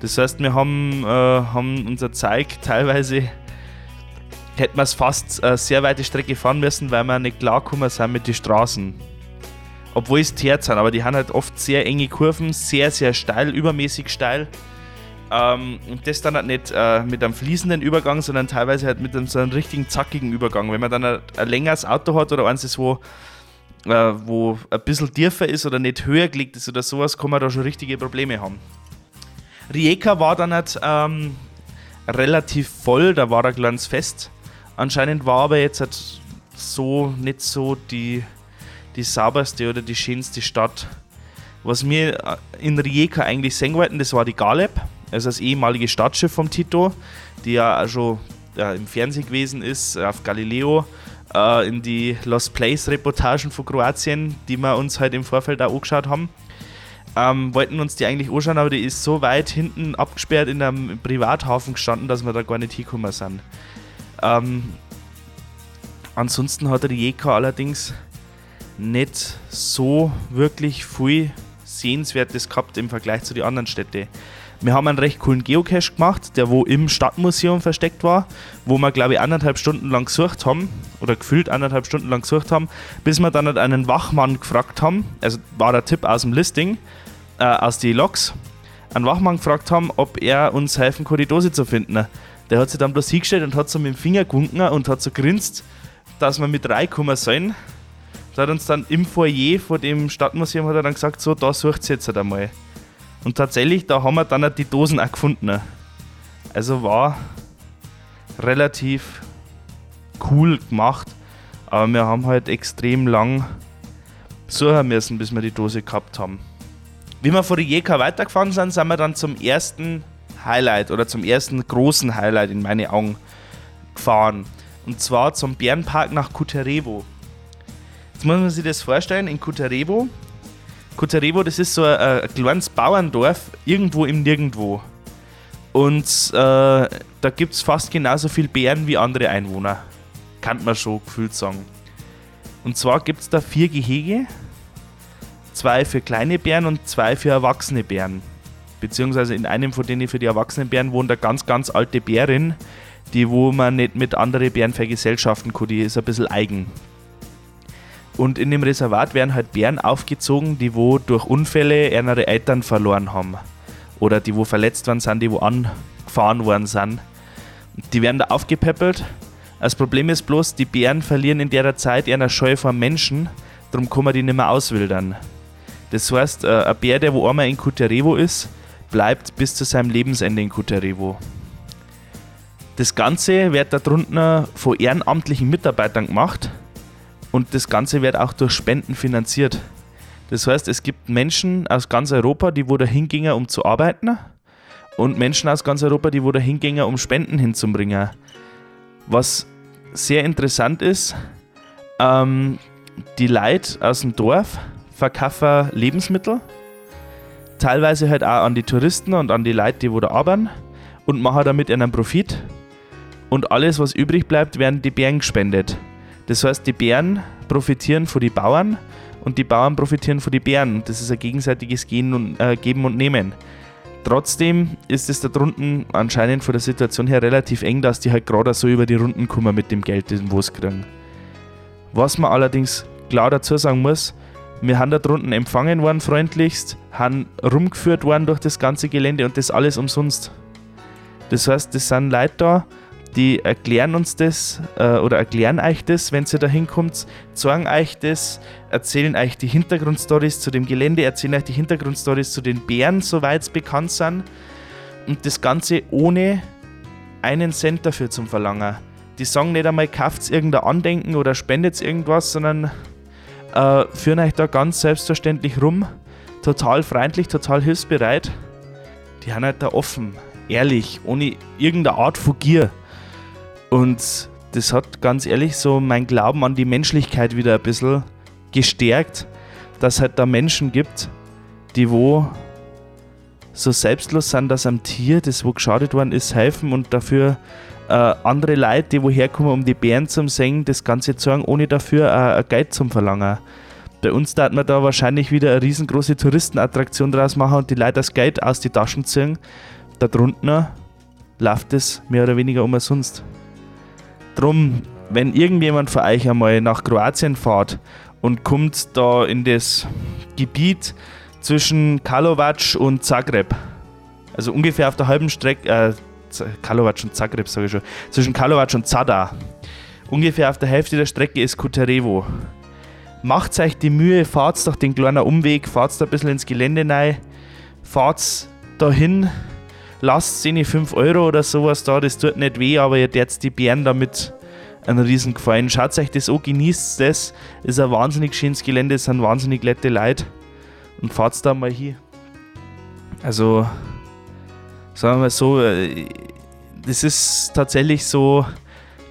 A: Das heißt, wir haben, äh, haben unser Zeug teilweise hätten wir es fast eine sehr weite Strecke fahren müssen, weil wir nicht klargekommen sind mit den Straßen. Obwohl es teert sind, aber die haben halt oft sehr enge Kurven, sehr, sehr steil, übermäßig steil. Ähm, und das dann halt nicht äh, mit einem fließenden Übergang, sondern teilweise halt mit einem, so einem richtigen zackigen Übergang. Wenn man dann ein, ein längeres Auto hat oder eins, wo, äh, wo ein bisschen tiefer ist oder nicht höher gelegt ist oder sowas, kann man da schon richtige Probleme haben. Rijeka war dann halt ähm, relativ voll, da war ein kleines Fest. Anscheinend war aber jetzt halt so nicht so die, die sauberste oder die schönste Stadt. Was wir äh, in Rijeka eigentlich sehen wollten, das war die Galeb, also das ehemalige Stadtschiff vom Tito, die ja auch schon äh, im Fernsehen gewesen ist, auf Galileo, äh, in die Lost Place Reportagen von Kroatien, die wir uns halt im Vorfeld auch angeschaut haben. Ähm, wollten uns die eigentlich anschauen, aber die ist so weit hinten abgesperrt in einem Privathafen gestanden, dass wir da gar nicht hingekommen sind. Ähm, ansonsten hat Rijeka allerdings nicht so wirklich viel Sehenswertes gehabt im Vergleich zu den anderen Städten. Wir haben einen recht coolen Geocache gemacht, der wo im Stadtmuseum versteckt war, wo wir glaube ich anderthalb Stunden lang gesucht haben oder gefühlt anderthalb Stunden lang gesucht haben, bis wir dann halt einen Wachmann gefragt haben, also war der Tipp aus dem Listing, äh, aus den Logs, einen Wachmann gefragt haben, ob er uns helfen kann, die Dose zu finden. Der hat sich dann bloß hingestellt und hat so mit dem Finger gewunken und hat so grinst, dass wir mit reinkommen sollen. Da hat uns dann im Foyer vor dem Stadtmuseum hat er dann gesagt, so, da sucht es jetzt halt einmal. Und tatsächlich, da haben wir dann die Dosen auch gefunden. Also war relativ cool gemacht, aber wir haben halt extrem lang suchen müssen, bis wir die Dose gehabt haben. Wie wir vor Rijeka weitergefahren sind, sind wir dann zum ersten Highlight oder zum ersten großen Highlight in meine Augen gefahren. Und zwar zum Bärenpark nach Kuterevo. Jetzt muss man sich das vorstellen, in Kuterevo. Kuterevo, das ist so ein, ein kleines Bauerndorf irgendwo im Nirgendwo. Und äh, da gibt es fast genauso viele Bären wie andere Einwohner. Kann man schon gefühlt sagen. Und zwar gibt es da vier Gehege. Zwei für kleine Bären und zwei für erwachsene Bären. Beziehungsweise in einem von denen für die erwachsenen Bären wohnt eine ganz, ganz alte Bärin, die wo man nicht mit anderen Bären vergesellschaften kann. Die ist ein bisschen eigen. Und in dem Reservat werden halt Bären aufgezogen, die wo durch Unfälle ihre Eltern verloren haben. Oder die wo verletzt worden sind, die wo angefahren worden sind. Die werden da aufgepäppelt. Das Problem ist bloß, die Bären verlieren in der Zeit ihre Scheu vor Menschen, darum kann man die nicht mehr auswildern. Das heißt, äh, ein Bär, der wo einmal in Kuterevo ist, bleibt bis zu seinem Lebensende in Kuterevo. Das Ganze wird da drunten von ehrenamtlichen Mitarbeitern gemacht und das Ganze wird auch durch Spenden finanziert. Das heißt, es gibt Menschen aus ganz Europa, die wo da hingingen, um zu arbeiten und Menschen aus ganz Europa, die wo da hingingen, um Spenden hinzubringen. Was sehr interessant ist, ähm, die Leute aus dem Dorf verkaufen Lebensmittel, teilweise halt auch an die Touristen und an die Leute, die wo da arbeiten und machen damit einen Profit. Und alles, was übrig bleibt, werden die Bären gespendet. Das heißt, die Bären profitieren von den Bauern und die Bauern profitieren von den Bären. Das ist ein gegenseitiges und, äh, Geben und Nehmen. Trotzdem ist es da drunten anscheinend von der Situation her relativ eng, dass die halt gerade so über die Runden kommen mit dem Geld, das sie kriegen. Was man allerdings klar dazu sagen muss, wir haben da drunten empfangen worden freundlichst, haben rumgeführt worden durch das ganze Gelände und das alles umsonst. Das heißt, das sind Leute da, die erklären uns das äh, oder erklären euch das, wenn ihr da hinkommt, sagen euch das, erzählen euch die Hintergrundstories zu dem Gelände, erzählen euch die Hintergrundstories zu den Bären, soweit es bekannt sind. Und das Ganze ohne einen Cent dafür zum Verlangen. Die sagen nicht einmal, kauft irgendein Andenken oder spendet irgendwas, sondern äh, führen euch da ganz selbstverständlich rum. Total freundlich, total hilfsbereit. Die haben halt da offen, ehrlich, ohne irgendeine Art von Gier. Und das hat ganz ehrlich so mein Glauben an die Menschlichkeit wieder ein bisschen gestärkt, dass es halt da Menschen gibt, die wo so selbstlos sind, dass am Tier, das wo geschadet worden ist, helfen und dafür äh, andere Leute, die woher kommen, um die Bären zu singen, das Ganze zu sagen, ohne dafür äh, Geld zum Verlangen. Bei uns darf man da wahrscheinlich wieder eine riesengroße Touristenattraktion draus machen und die Leute das Geld aus die Taschen ziehen. Da drunten läuft es mehr oder weniger umsonst. Drum, wenn irgendjemand von euch einmal nach Kroatien fährt und kommt da in das Gebiet zwischen Karlovac und Zagreb, also ungefähr auf der halben Strecke, äh, Karlovac und Zagreb sage ich schon, zwischen Karlovac und Zadar, ungefähr auf der Hälfte der Strecke ist Kuterevo. Macht euch die Mühe, fahrt doch den kleinen Umweg, fahrt da ein bisschen ins Gelände rein, fahrt dahin, lasst sie 5 Euro oder sowas da, das tut nicht weh, aber ihr jetzt die Bären damit einen riesen Gefallen. Schaut euch das an, genießt das. Ist ein wahnsinnig schönes Gelände, es sind wahnsinnig nette Leute. Und fahrt da mal hin. Also, sagen wir mal so, äh, das ist tatsächlich so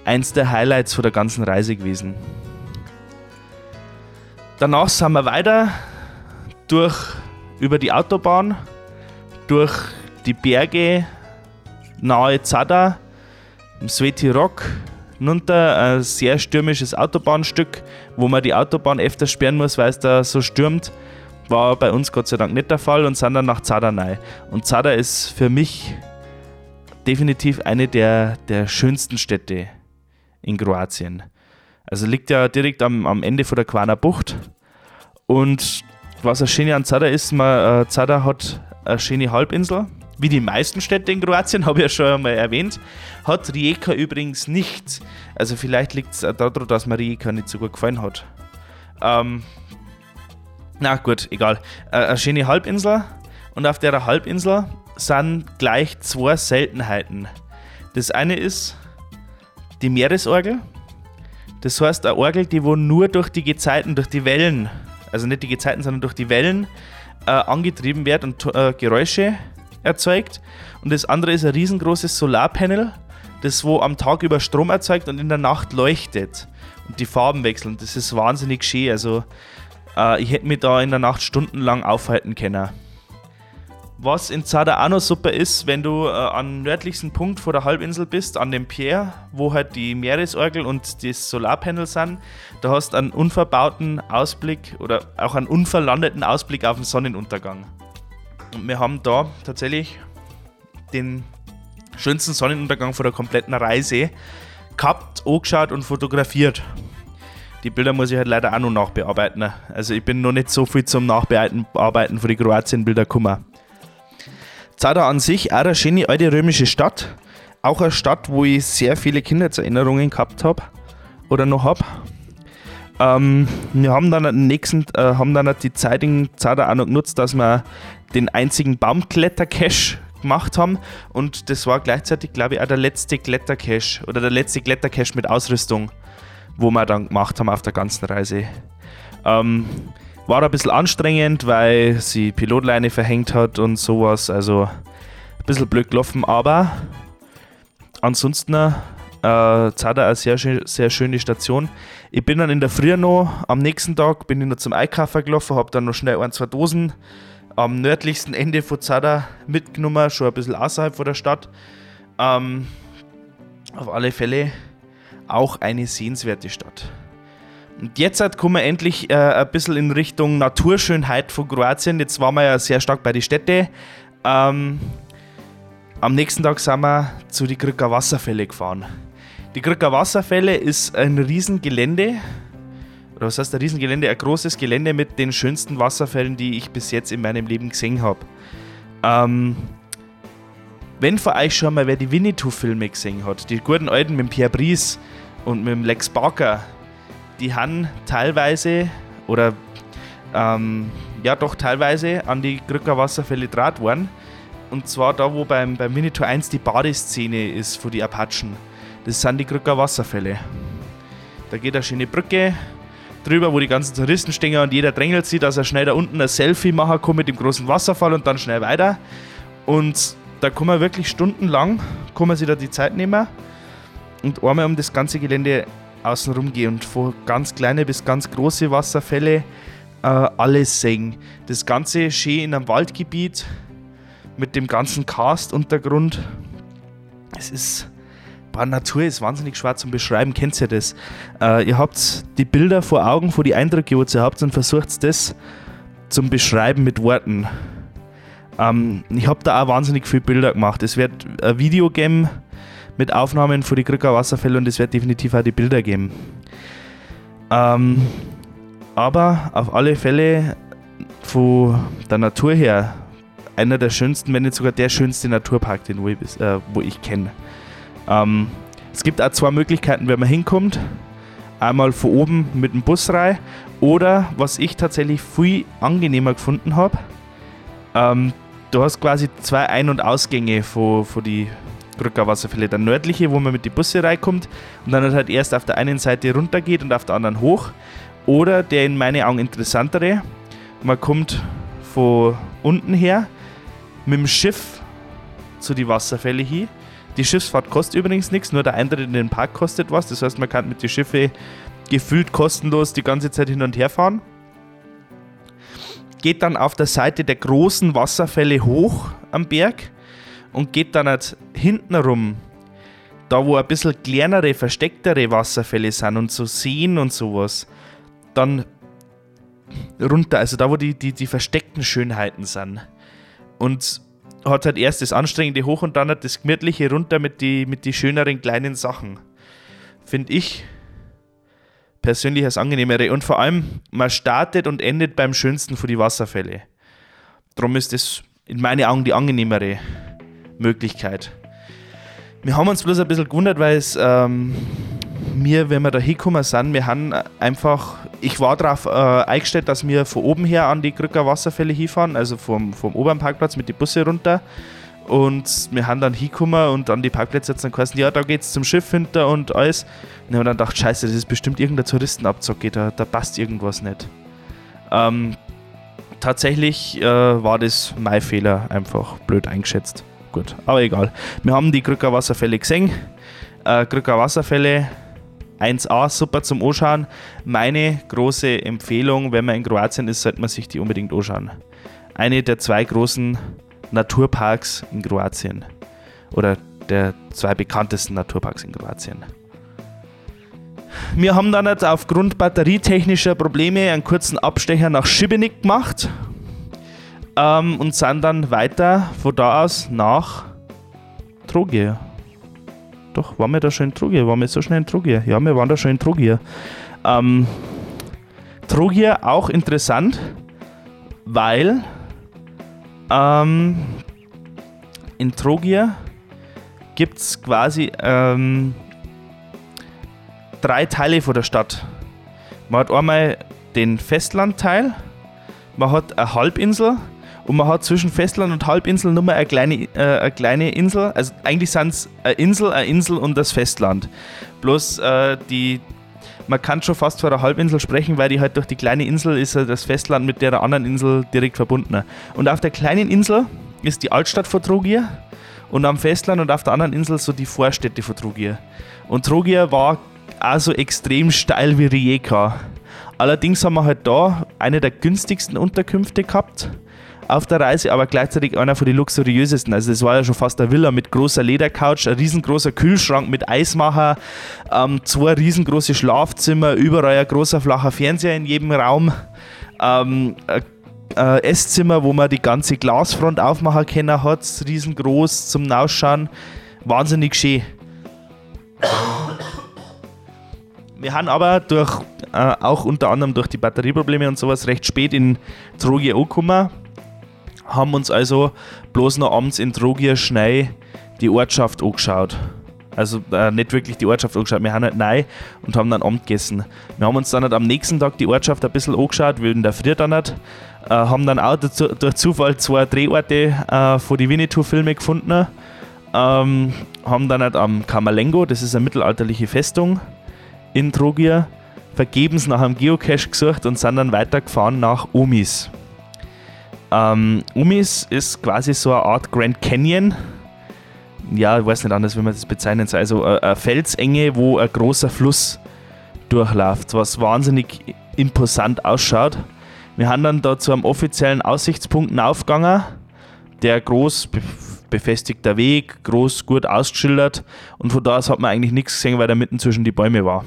A: eins der Highlights von der ganzen Reise gewesen. Danach sind wir weiter durch über die Autobahn, durch die Berge nahe Zada, im Sveti Rock, runter ein sehr stürmisches Autobahnstück, wo man die Autobahn öfter sperren muss, weil es da so stürmt. War bei uns Gott sei Dank nicht der Fall und sind dann nach Zada rein. Und Zada ist für mich definitiv eine der, der schönsten Städte in Kroatien. Also liegt ja direkt am, am Ende von der Quana Bucht. Und was das Schöne an Zada ist, man, äh, Zada hat eine schöne Halbinsel. Wie die meisten Städte in Kroatien, habe ich ja schon einmal erwähnt. Hat Rijeka übrigens nicht. Also vielleicht liegt es daran, dass mir Rijeka nicht so gut gefallen hat. Ähm, na gut, egal. Äh, eine schöne Halbinsel. Und auf der Halbinsel sind gleich zwei Seltenheiten. Das eine ist die Meeresorgel. Das heißt, eine Orgel, die wo nur durch die Gezeiten, durch die Wellen, also nicht die Gezeiten, sondern durch die Wellen äh, angetrieben wird und äh, Geräusche erzeugt. Und das andere ist ein riesengroßes Solarpanel, das wo am Tag über Strom erzeugt und in der Nacht leuchtet und die Farben wechseln. Das ist wahnsinnig schön. Also äh, ich hätte mich da in der Nacht stundenlang aufhalten können. Was in Zada auch noch super ist, wenn du äh, am nördlichsten Punkt vor der Halbinsel bist, an dem Pier, wo halt die Meeresorgel und das Solarpanel sind, da hast du einen unverbauten Ausblick oder auch einen unverlandeten Ausblick auf den Sonnenuntergang. Und wir haben da tatsächlich den schönsten Sonnenuntergang vor der kompletten Reise gehabt, angeschaut und fotografiert. Die Bilder muss ich halt leider auch noch nachbearbeiten. Also ich bin noch nicht so viel zum Nachbearbeiten von den Kroatien-Bilder gekommen. Zada an sich auch eine schöne alte römische Stadt. Auch eine Stadt, wo ich sehr viele Kindheitserinnerungen gehabt habe oder noch habe. Ähm, wir haben dann, den nächsten, äh, haben dann die Zeit in Zada auch noch genutzt, dass wir den einzigen Baumkletter-Cache gemacht haben und das war gleichzeitig, glaube ich, auch der letzte Klettercache oder der letzte Klettercache mit Ausrüstung, wo wir dann gemacht haben auf der ganzen Reise. Ähm, war ein bisschen anstrengend, weil sie Pilotleine verhängt hat und sowas. Also ein bisschen blöd gelaufen, aber ansonsten äh, Zada eine sehr, sehr schöne Station. Ich bin dann in der Früh noch, am nächsten Tag bin ich noch zum Einkaufen gelaufen, habe dann noch schnell ein, zwei Dosen am nördlichsten Ende von Zada mitgenommen, schon ein bisschen außerhalb von der Stadt. Ähm, auf alle Fälle auch eine sehenswerte Stadt. Und jetzt halt kommen wir endlich äh, ein bisschen in Richtung Naturschönheit von Kroatien. Jetzt waren wir ja sehr stark bei den Städten. Ähm, am nächsten Tag sind wir zu den Krücker Wasserfälle gefahren. Die Krücker Wasserfälle ist ein Riesengelände, oder was heißt ein Riesengelände? Ein großes Gelände mit den schönsten Wasserfällen, die ich bis jetzt in meinem Leben gesehen habe. Ähm, wenn für euch schon mal wer die Winnetou-Filme gesehen hat, die guten alten mit Pierre Brice und mit Lex Barker, die haben teilweise oder ähm, ja doch teilweise an die Krücker Wasserfälle draht worden. Und zwar da, wo beim, beim Winnetou 1 die Badeszene ist von die Apachen. Das sind die Krücker Wasserfälle. Da geht eine schöne Brücke drüber, wo die ganzen Touristen stehen und jeder drängelt sich, dass er schnell da unten ein Selfie machen kann mit dem großen Wasserfall und dann schnell weiter. Und da kann man wirklich stundenlang, kann man sich da die Zeit nehmen und einmal um das ganze Gelände außenrum gehe und von ganz kleine bis ganz große Wasserfälle äh, alles sehen. Das Ganze schön in einem Waldgebiet mit dem ganzen Karst-Untergrund. Es ist. Boah, Natur ist wahnsinnig schwer zum Beschreiben, kennt ihr das? Äh, ihr habt die Bilder vor Augen, vor die Eindrücke, die ihr habt, und versucht das zum Beschreiben mit Worten. Ähm, ich habe da auch wahnsinnig viele Bilder gemacht. Es wird ein Video geben mit Aufnahmen von den Krücker Wasserfällen und es wird definitiv auch die Bilder geben. Ähm, aber auf alle Fälle von der Natur her einer der schönsten, wenn nicht sogar der schönste Naturpark, den wo ich, äh, ich kenne. Ähm, es gibt auch zwei Möglichkeiten, wenn man hinkommt. Einmal von oben mit dem Bus rein oder was ich tatsächlich viel angenehmer gefunden habe, ähm, du hast quasi zwei Ein- und Ausgänge von, von die Krücker Wasserfälle. Der nördliche, wo man mit die Busse reinkommt und dann halt erst auf der einen Seite runter geht und auf der anderen hoch. Oder der in meinen Augen interessantere, man kommt von unten her mit dem Schiff zu die Wasserfälle hin. Die Schiffsfahrt kostet übrigens nichts, nur der Eintritt in den Park kostet was. Das heißt, man kann mit den Schiffen gefühlt kostenlos die ganze Zeit hin und her fahren. Geht dann auf der Seite der großen Wasserfälle hoch am Berg und geht dann halt hinten rum, da wo ein bisschen kleinere, verstecktere Wasserfälle sind und so Seen und sowas, dann runter, also da wo die, die, die versteckten Schönheiten sind. Und hat halt erst das Anstrengende hoch und dann halt das Gemütliche runter mit den mit die schöneren kleinen Sachen. Finde ich persönlich als angenehmere. Und vor allem, man startet und endet beim schönsten von die Wasserfälle. Darum ist das in meinen Augen die angenehmere Möglichkeit. Wir haben uns bloß ein bisschen gewundert, weil es ähm, mir, wenn wir da hingekommen sind, wir haben einfach, ich war darauf äh, eingestellt, dass wir von oben her an die Krücker Wasserfälle hinfahren, also vom, vom oberen Parkplatz mit den Busse runter. Und wir haben dann hingekommen und an die Parkplätze jetzt dann geheißen, ja, da geht's zum Schiff hinter und alles. Und ich habe dann gedacht, scheiße, das ist bestimmt irgendein Touristenabzocke, da, da passt irgendwas nicht. Ähm, tatsächlich äh, war das mein Fehler, einfach blöd eingeschätzt. Gut, aber egal. Wir haben die Krücker Wasserfälle gesehen. Äh, Krücker Wasserfälle 1A, super zum Anschauen. Meine große Empfehlung, wenn man in Kroatien ist, sollte man sich die unbedingt anschauen. Eine der zwei großen Naturparks in Kroatien. Oder der zwei bekanntesten Naturparks in Kroatien. Wir haben dann jetzt aufgrund batterietechnischer Probleme einen kurzen Abstecher nach Šibenik gemacht ähm, und sind dann weiter von da aus nach Trogir. Doch, waren wir da schon in Trogir? Waren wir so schnell in Trogir? Ja, wir waren da schon in Trogir. Ähm, Trogir auch interessant, weil ähm, in Trogir gibt es quasi ähm, drei Teile von der Stadt. Man hat einmal den Festlandteil, man hat eine Halbinsel und man hat zwischen Festland und Halbinsel nur mal eine kleine, äh, eine kleine Insel. Also eigentlich sind es eine Insel, eine Insel und das Festland. Bloß äh, die, man kann schon fast von einer Halbinsel sprechen, weil die halt durch die kleine Insel ist das Festland mit der anderen Insel direkt verbunden. Und auf der kleinen Insel ist die Altstadt von Trogir und am Festland und auf der anderen Insel so die Vorstädte von Trogir. Und Trogir war also extrem steil wie Rijeka. Allerdings haben wir halt da eine der günstigsten Unterkünfte gehabt auf der Reise, aber gleichzeitig einer von den luxuriösesten. Also das war ja schon fast eine Villa mit großer Ledercouch, ein riesengroßer Kühlschrank mit Eismacher, ähm, zwei riesengroße Schlafzimmer, überall ein großer flacher Fernseher in jedem Raum, ähm, ein Esszimmer, wo man die ganze Glasfront aufmachen können hat, riesengroß zum Nachschauen. Wahnsinnig schön. Wir haben aber durch, äh, auch unter anderem durch die Batterieprobleme und sowas recht spät in Trogia angekommen haben uns also bloß noch abends in Trogir schnell die Ortschaft angeschaut. Also äh, nicht wirklich die Ortschaft angeschaut, wir haben halt neu und haben dann Abend gegessen. Wir haben uns dann halt am nächsten Tag die Ortschaft ein bisschen angeschaut, weil in der Früh dann nicht. Äh, haben dann auch durch Zufall zwei Drehorte äh, von den Winnetou-Filmen gefunden. Ähm, haben dann halt am Kamalengo, das ist eine mittelalterliche Festung in Trogir, vergebens nach einem Geocache gesucht und sind dann weitergefahren nach Omis. Ähm, Umis ist quasi so eine Art Grand Canyon. Ja, ich weiß nicht anders, wie man das bezeichnen soll. Also eine Felsenge, wo ein großer Fluss durchläuft, was wahnsinnig imposant ausschaut. Wir haben dann da zu einem offiziellen Aussichtspunkt aufgegangen, der groß befestigter Weg, groß gut ausgeschildert und von da aus hat man eigentlich nichts gesehen, weil er mitten zwischen die Bäume war.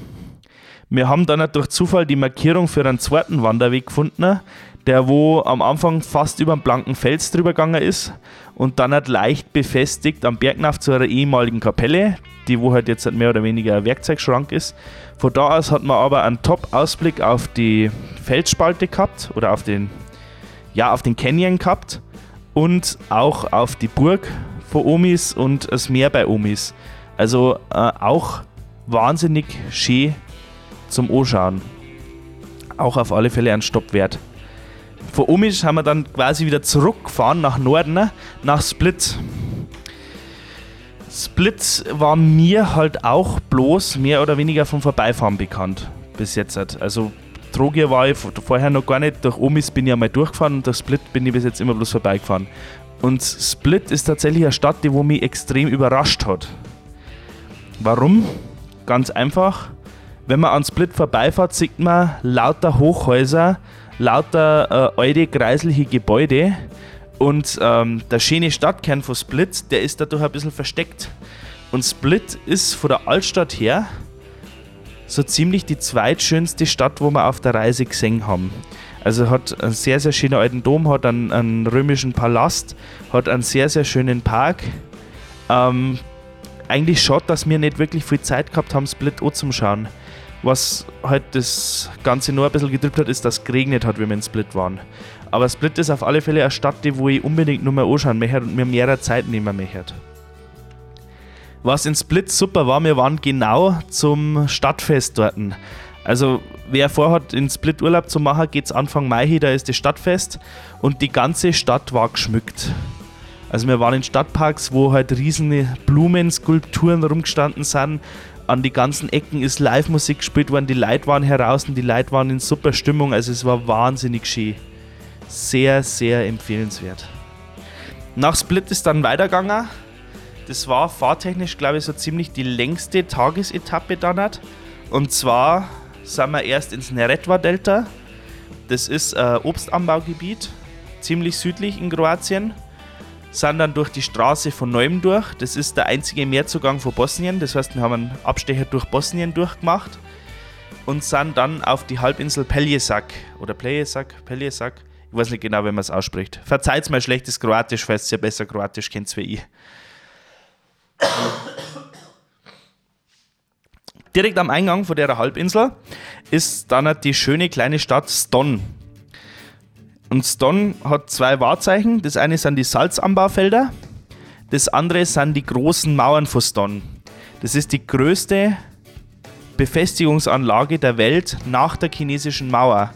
A: Wir haben dann durch Zufall die Markierung für einen zweiten Wanderweg gefunden, der wo am Anfang fast über einen blanken Fels drüber gegangen ist und dann halt leicht befestigt am Bergnauf zu einer ehemaligen Kapelle, die wo halt jetzt mehr oder weniger ein Werkzeugschrank ist. Von da aus hat man aber einen Top-Ausblick auf die Felsspalte gehabt oder auf den, ja, auf den Canyon gehabt und auch auf die Burg von Omis und das Meer bei Omis. Also äh, auch wahnsinnig schön zum Anschauen. Auch auf alle Fälle ein Stopp wert. Von Omisch haben wir dann quasi wieder zurückgefahren nach Norden, nach Split. Split war mir halt auch bloß mehr oder weniger vom Vorbeifahren bekannt bis jetzt. Also Trogier war ich vorher noch gar nicht. Durch Omis bin ich einmal durchgefahren und durch Split bin ich bis jetzt immer bloß vorbeigefahren. Und Split ist tatsächlich eine Stadt, die mich extrem überrascht hat. Warum? Ganz einfach. Wenn man an Split vorbeifährt, sieht man lauter Hochhäuser, lauter äh, alte, kreiselige Gebäude. Und ähm, der schöne Stadtkern von Split, der ist dadurch ein bisschen versteckt. Und Split ist von der Altstadt her so ziemlich die zweitschönste Stadt, wo wir auf der Reise gesehen haben. Also hat einen sehr, sehr schönen alten Dom, hat einen, einen römischen Palast, hat einen sehr, sehr schönen Park. Ähm, eigentlich schade, dass wir nicht wirklich viel Zeit gehabt haben, Split O zum Schauen. Was halt das Ganze nur ein bisschen gedrückt hat, ist, dass es geregnet hat, wie wir in Split waren. Aber Split ist auf alle Fälle eine Stadt, die wo ich unbedingt nur mal anschauen möchte und mir mehr Zeit nehmen möchte. Was in Split super war, wir waren genau zum Stadtfest dort. Also wer vorhat, in Split Urlaub zu machen, geht es Anfang Mai hin, da ist das Stadtfest und die ganze Stadt war geschmückt. Also wir waren in Stadtparks, wo halt riesige Blumenskulpturen rumgestanden sind. An die ganzen Ecken ist Live-Musik gespielt worden, die Leute waren heraus und die Leute waren in super Stimmung, also es war wahnsinnig schön. Sehr, sehr empfehlenswert. Nach Split ist dann weitergegangen das war fahrtechnisch, glaube ich, so ziemlich die längste Tagesetappe dann hat. Und zwar sind wir erst ins Neretva-Delta. Das ist ein Obstanbaugebiet, ziemlich südlich in Kroatien. Sind dann durch die Straße von Neum durch. Das ist der einzige Meerzugang von Bosnien. Das heißt, wir haben einen Abstecher durch Bosnien durchgemacht und sind dann auf die Halbinsel Peljesak oder Peljesak, Peljesak. Ich weiß nicht genau, wie man es ausspricht. Verzeiht mein schlechtes Kroatisch, falls ihr besser Kroatisch kennt wie ich. Direkt am Eingang von der Halbinsel ist dann die schöne kleine Stadt Ston. Und Ston hat zwei Wahrzeichen. Das eine sind die Salzanbaufelder, das andere sind die großen Mauern von Ston. Das ist die größte Befestigungsanlage der Welt nach der chinesischen Mauer.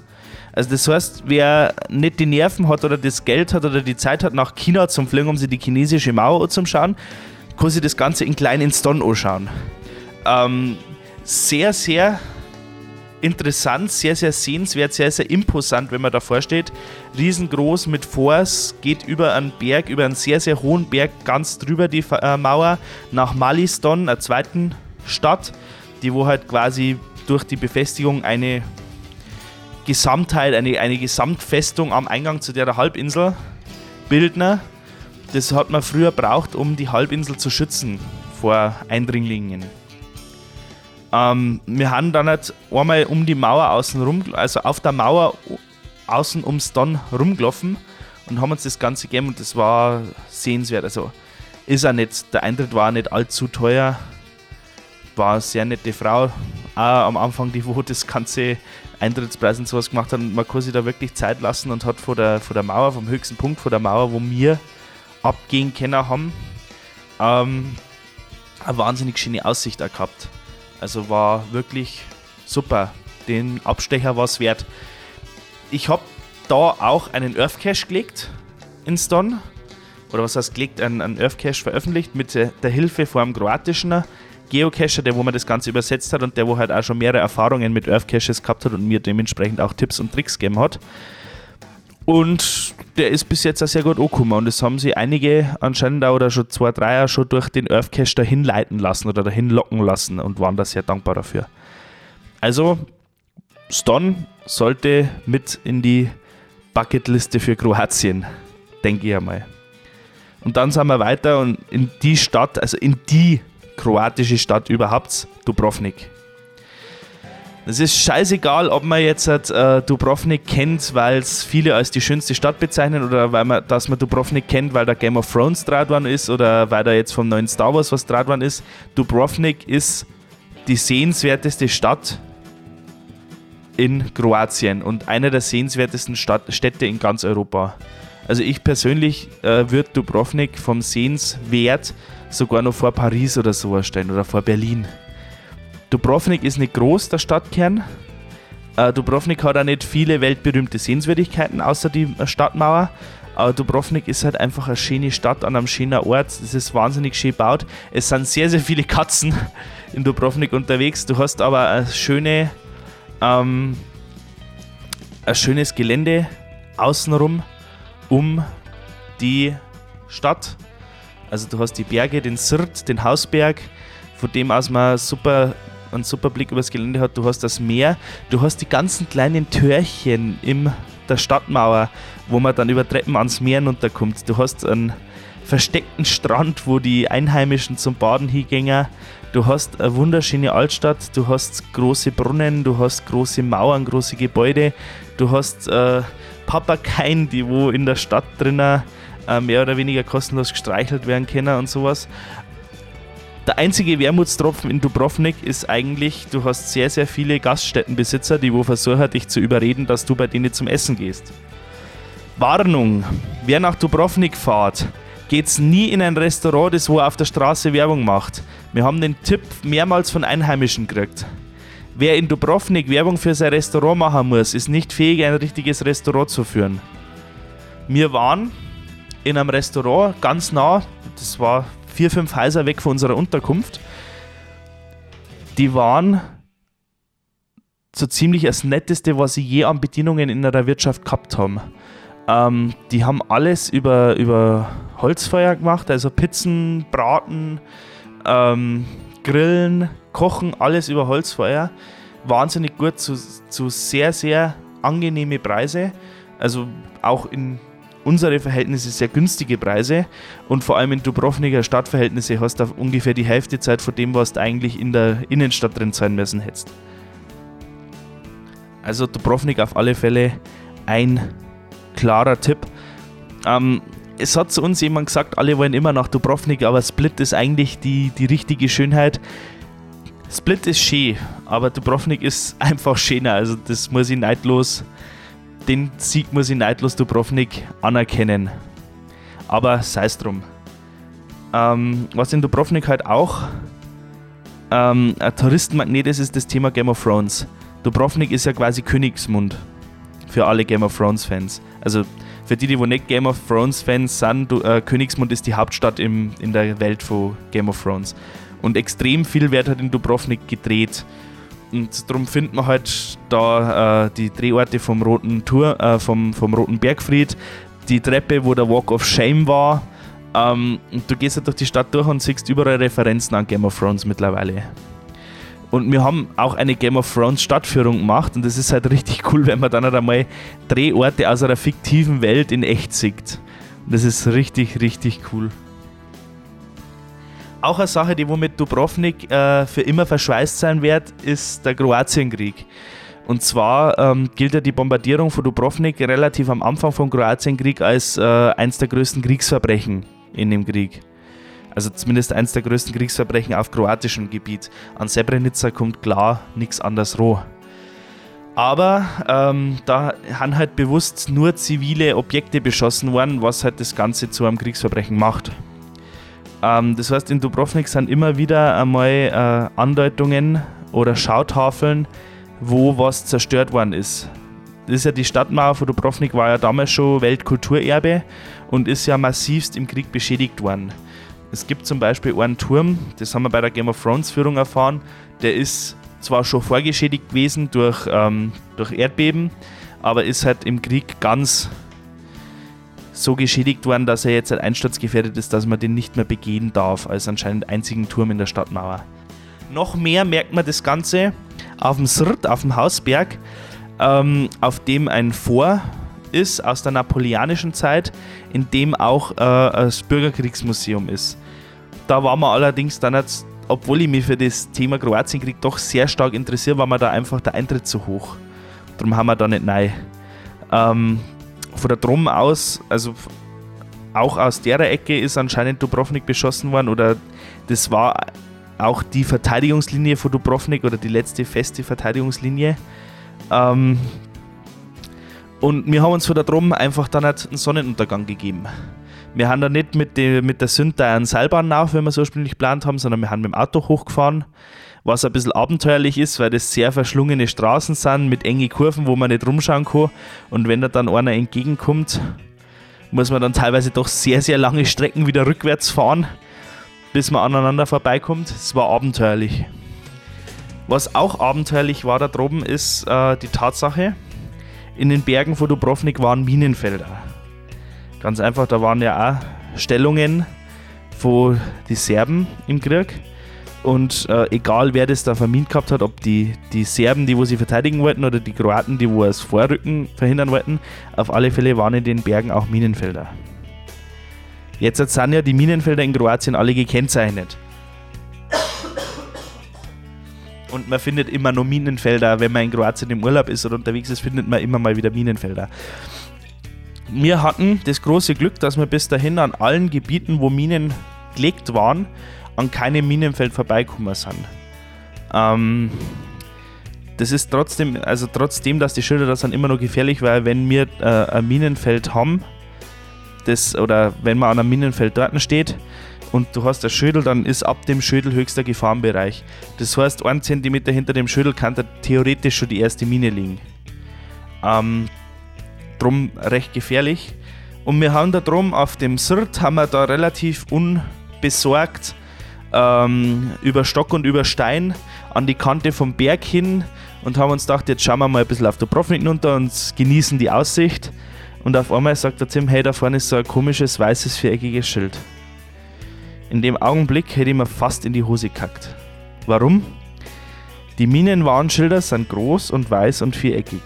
A: Also das heißt, wer nicht die Nerven hat oder das Geld hat oder die Zeit hat, nach China zu fliegen, um sich die chinesische Mauer anzuschauen, kann sich das Ganze in klein ins Don anschauen. Ähm, sehr, sehr interessant, sehr, sehr sehenswert, sehr, sehr imposant, wenn man davor steht. Riesengroß mit Force, geht über einen Berg, über einen sehr, sehr hohen Berg, ganz drüber die äh, Mauer, nach Maliston, einer zweiten Stadt, die wo halt quasi durch die Befestigung eine Gesamtheit, eine, eine Gesamtfestung am Eingang zu der Halbinsel Bildner das hat man früher braucht, um die Halbinsel zu schützen vor Eindringlingen. Ähm, wir haben dann halt einmal um die Mauer außen rum, also auf der Mauer außen ums Don rumgelaufen und haben uns das Ganze gegeben und das war sehenswert. Also ist auch nicht, der Eintritt war nicht allzu teuer. War eine sehr nette Frau, auch am Anfang, die wo das ganze Eintrittspreis und sowas gemacht hat. Und man kann sich da wirklich Zeit lassen und hat vor der, vor der Mauer, vom höchsten Punkt vor der Mauer, wo wir abgehen können haben. Ähm, eine wahnsinnig schöne Aussicht auch gehabt. Also war wirklich super. Den Abstecher war es wert. Ich habe da auch einen Earth Cache gelegt in Stone. Oder was heißt gelegt? Einen, einen Earth Cache veröffentlicht mit der Hilfe von einem kroatischen Geocacher, der wo man das Ganze übersetzt hat und der wo halt auch schon mehrere Erfahrungen mit Earth Caches gehabt hat und mir dementsprechend auch Tipps und Tricks gegeben hat. Und der ist bis jetzt auch sehr gut angekommen. Und das haben sie einige anscheinend auch oder schon zwei, drei schon durch den Earth Cache dahin leiten lassen oder dahin locken lassen und waren da sehr dankbar dafür. Also, Ston sollte mit in die Bucketliste für Kroatien, denke ich einmal. Und dann sind wir weiter und in die Stadt, also in die kroatische Stadt überhaupt, Dubrovnik. Es ist scheißegal, ob man jetzt äh, Dubrovnik kennt, weil es viele als die schönste Stadt bezeichnen oder weil man, dass man Dubrovnik kennt, weil da Game of Thrones draht ist oder weil da jetzt vom neuen Star Wars was draht ist. Dubrovnik ist die sehenswerteste Stadt in Kroatien und eine der sehenswertesten Stadt, Städte in ganz Europa. Also ich persönlich äh, würde Dubrovnik vom Sehenswert sogar noch vor Paris oder sowas stellen oder vor Berlin. Dubrovnik ist nicht groß, der Stadtkern. Äh, Dubrovnik hat auch nicht viele weltberühmte Sehenswürdigkeiten außer die Stadtmauer. Aber Dubrovnik ist halt einfach eine schöne Stadt an einem schönen Ort. Es ist wahnsinnig schön gebaut. Es sind sehr, sehr viele Katzen in Dubrovnik unterwegs. Du hast aber eine schöne, ähm, ein schönes Gelände außenrum um die Stadt. Also du hast die Berge, den Sirt, den Hausberg, von dem aus man super, einen super Blick übers Gelände hat. Du hast das Meer, du hast die ganzen kleinen Türchen in der Stadtmauer, wo man dann über Treppen ans Meer runterkommt. Du hast einen versteckten Strand, wo die Einheimischen zum Baden hingehen. Du hast eine wunderschöne Altstadt, du hast große Brunnen, du hast große Mauern, große Gebäude, du hast äh, Papageien, die wo in der Stadt drinnen äh, mehr oder weniger kostenlos gestreichelt werden können und sowas. Der einzige Wermutstropfen in Dubrovnik ist eigentlich, du hast sehr, sehr viele Gaststättenbesitzer, die wo versuchen, dich zu überreden, dass du bei denen zum Essen gehst. Warnung: Wer nach Dubrovnik fährt, geht's nie in ein Restaurant, das wo auf der Straße Werbung macht. Wir haben den Tipp mehrmals von Einheimischen gekriegt. Wer in Dubrovnik Werbung für sein Restaurant machen muss, ist nicht fähig, ein richtiges Restaurant zu führen. Wir waren in einem Restaurant ganz nah, das war vier, fünf Häuser weg von unserer Unterkunft. Die waren so ziemlich das Netteste, was sie je an Bedienungen in der Wirtschaft gehabt haben. Ähm, die haben alles über, über Holzfeuer gemacht, also Pizzen, Braten, ähm, Grillen, Kochen, alles über Holzfeuer. Wahnsinnig gut zu, zu sehr, sehr angenehme Preise. Also auch in unsere Verhältnisse sehr günstige Preise und vor allem in Dubrovniker Stadtverhältnisse hast du ungefähr die Hälfte Zeit von dem, was du eigentlich in der Innenstadt drin sein müssen hättest. Also Dubrovnik auf alle Fälle ein klarer Tipp. Ähm, es hat zu uns jemand gesagt, alle wollen immer nach Dubrovnik, aber Split ist eigentlich die, die richtige Schönheit. Split ist schön, aber Dubrovnik ist einfach schöner. Also das muss ich neidlos, den Sieg muss ich neidlos Dubrovnik anerkennen. Aber sei es drum. Ähm, was in Dubrovnik halt auch ähm, ein Touristenmagnet ist, ist das Thema Game of Thrones. Dubrovnik ist ja quasi Königsmund für alle Game of Thrones Fans. Also für die, die wo nicht Game of Thrones Fans sind, du, äh, Königsmund ist die Hauptstadt im, in der Welt von Game of Thrones. Und extrem viel wird halt in Dubrovnik gedreht. Und darum findet man halt da äh, die Drehorte vom Roten Tour, äh, vom, vom Roten Bergfried, die Treppe, wo der Walk of Shame war. Ähm, und du gehst halt durch die Stadt durch und siehst überall Referenzen an Game of Thrones mittlerweile. Und wir haben auch eine Game of Thrones Stadtführung gemacht und das ist halt richtig cool, wenn man dann halt einmal Drehorte aus einer fiktiven Welt in echt sieht. Und das ist richtig, richtig cool. Auch eine Sache, die womit Dubrovnik äh, für immer verschweißt sein wird, ist der Kroatienkrieg. Und zwar ähm, gilt ja die Bombardierung von Dubrovnik relativ am Anfang vom Kroatienkrieg als äh, eines der größten Kriegsverbrechen in dem Krieg. Also zumindest eines der größten Kriegsverbrechen auf kroatischem Gebiet. An Srebrenica kommt klar nichts anderes roh. Aber ähm, da haben halt bewusst nur zivile Objekte beschossen worden, was halt das Ganze zu einem Kriegsverbrechen macht. Ähm, das heißt, in Dubrovnik sind immer wieder einmal äh, Andeutungen oder Schautafeln, wo was zerstört worden ist. Das ist ja die Stadtmauer von Dubrovnik, war ja damals schon Weltkulturerbe und ist ja massivst im Krieg beschädigt worden. Es gibt zum Beispiel einen Turm, das haben wir bei der Game of Thrones Führung erfahren, der ist zwar schon vorgeschädigt gewesen durch, ähm, durch Erdbeben, aber ist halt im Krieg ganz so geschädigt worden, dass er jetzt halt einsturzgefährdet ist, dass man den nicht mehr begehen darf, als anscheinend einzigen Turm in der Stadtmauer. Noch mehr merkt man das Ganze auf dem Srt, auf dem Hausberg, ähm, auf dem ein Fort ist aus der napoleonischen Zeit, in dem auch äh, das Bürgerkriegsmuseum ist. Da war man allerdings dann jetzt, obwohl ich mich für das Thema Kroatienkrieg doch sehr stark interessiere, war mir da einfach der Eintritt zu hoch. Darum haben wir da nicht nein. Ähm, von der Drum aus, also auch aus der Ecke ist anscheinend Dubrovnik beschossen worden oder das war auch die Verteidigungslinie von Dubrovnik oder die letzte feste Verteidigungslinie. Ähm, und wir haben uns von der Drum einfach dann halt einen Sonnenuntergang gegeben. Wir haben da nicht mit, die, mit der Sündei einen Seilbahn auf, wie wir es ursprünglich geplant haben, sondern wir haben mit dem Auto hochgefahren, was ein bisschen abenteuerlich ist, weil das sehr verschlungene Straßen sind mit engen Kurven, wo man nicht rumschauen kann. Und wenn da dann einer entgegenkommt, muss man dann teilweise doch sehr, sehr lange Strecken wieder rückwärts fahren, bis man aneinander vorbeikommt. Es war abenteuerlich. Was auch abenteuerlich war da droben, ist äh, die Tatsache, in den Bergen von Dubrovnik waren Minenfelder. Ganz einfach, da waren ja auch Stellungen von die Serben im Krieg. Und äh, egal wer das da vermint gehabt hat, ob die, die Serben, die wo sie verteidigen wollten, oder die Kroaten, die wo es Vorrücken verhindern wollten, auf alle Fälle waren in den Bergen auch Minenfelder. Jetzt sind ja die Minenfelder in Kroatien alle gekennzeichnet. Und man findet immer nur Minenfelder, wenn man in Kroatien im Urlaub ist oder unterwegs ist, findet man immer mal wieder Minenfelder. Wir hatten das große Glück, dass wir bis dahin an allen Gebieten, wo Minen gelegt waren, an keinem Minenfeld vorbeikommen sind. Ähm, das ist trotzdem, also trotzdem, dass die Schilder da sind, immer noch gefährlich, weil wenn wir äh, ein Minenfeld haben, das, oder wenn man an einem Minenfeld dort steht und du hast ein Schädel, dann ist ab dem Schädel höchster Gefahrenbereich. Das heißt, ein Zentimeter hinter dem Schädel kann da theoretisch schon die erste Mine liegen. Ähm, drum recht gefährlich. Und wir haben da drum auf dem Sirt haben wir da relativ unbesorgt ähm, über Stock und über Stein an die Kante vom Berg hin und haben uns gedacht, jetzt schauen wir mal ein bisschen auf der Profit hinunter und genießen die Aussicht. Und auf einmal sagt der Tim, hey, da vorne ist so ein komisches weißes viereckiges Schild. In dem Augenblick hätte ich mir fast in die Hose gekackt. Warum? Die Minenwarnschilder sind groß und weiß und viereckig.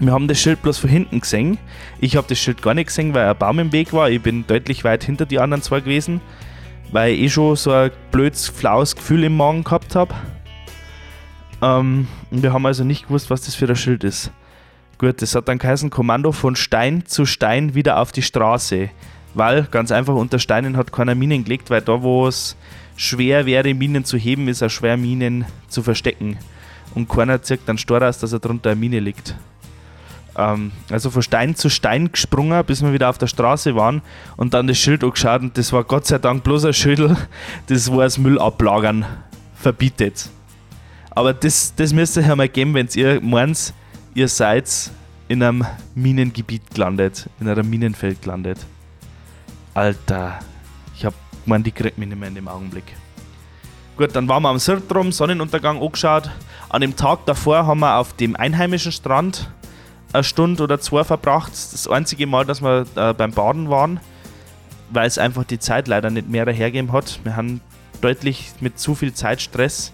A: Wir haben das Schild bloß von hinten gesehen. Ich habe das Schild gar nicht gesehen, weil ein Baum im Weg war. Ich bin deutlich weit hinter die anderen zwei gewesen weil ich eh schon so ein blödes, flaues Gefühl im Magen gehabt habe. Ähm, wir haben also nicht gewusst, was das für ein Schild ist. Gut, das hat dann geheißen, Kommando von Stein zu Stein wieder auf die Straße. Weil, ganz einfach, unter Steinen hat keiner Minen gelegt, weil da, wo es schwer wäre, Minen zu heben, ist es schwer, Minen zu verstecken. Und keiner zieht dann Stor aus, dass er drunter eine Mine liegt. Ähm, also von Stein zu Stein gesprungen, bis wir wieder auf der Straße waren und dann das Schild angeschaut und das war Gott sei Dank bloß ein Schädel, das war das Müll ablagern verbietet. Aber das, das müsst ihr mal geben, wenn ihr meint, ihr seid in einem Minengebiet gelandet, in einem Minenfeld gelandet. Alter, ich hab gemeint, die kriegt mich nicht mehr in dem Augenblick. Gut, dann waren wir am Sirtrum, Sonnenuntergang angeschaut. An dem Tag davor haben wir auf dem einheimischen Strand eine Stunde oder zwei verbracht. Das einzige Mal, dass wir äh, beim Baden waren, weil es einfach die Zeit leider nicht mehr hergegeben hat. Wir haben deutlich mit zu viel Zeitstress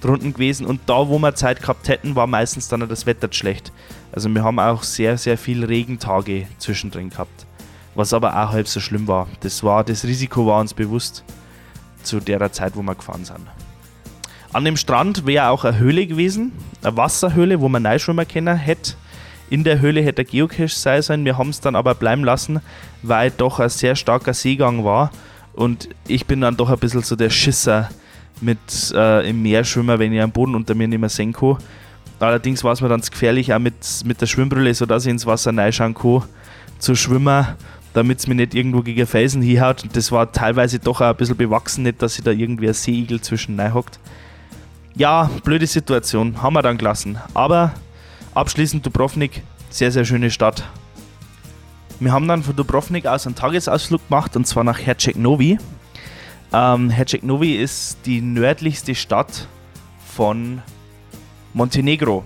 A: drunten gewesen und da, wo wir Zeit gehabt hätten, war meistens dann das Wetter schlecht. Also wir haben auch sehr, sehr viel Regentage zwischendrin gehabt, was aber auch halb so schlimm war. Das war das Risiko war uns bewusst zu der Zeit, wo wir gefahren sind. An dem Strand wäre auch eine Höhle gewesen, eine Wasserhöhle, wo man Neuschwimmer kennen hätte in der Höhle hätte der Geocache sein sollen. Wir haben es dann aber bleiben lassen, weil doch ein sehr starker Seegang war. Und ich bin dann doch ein bisschen so der Schisser mit äh, im Meerschwimmer, wenn ich am Boden unter mir nicht mehr sehen kann. Allerdings war es mir dann gefährlich, auch mit, mit der Schwimmbrille, sodass ich ins Wasser reinschauen kann, zu schwimmen, damit es mir nicht irgendwo gegen Felsen hinhaut. Und das war teilweise doch auch ein bisschen bewachsen, nicht, dass sich da irgendwie ein Seeigel zwischen hockt. Ja, blöde Situation, haben wir dann gelassen. Aber Abschließend Dubrovnik, sehr, sehr schöne Stadt. Wir haben dann von Dubrovnik aus einen Tagesausflug gemacht und zwar nach Herceg Novi. Ähm, Herceg Novi ist die nördlichste Stadt von Montenegro.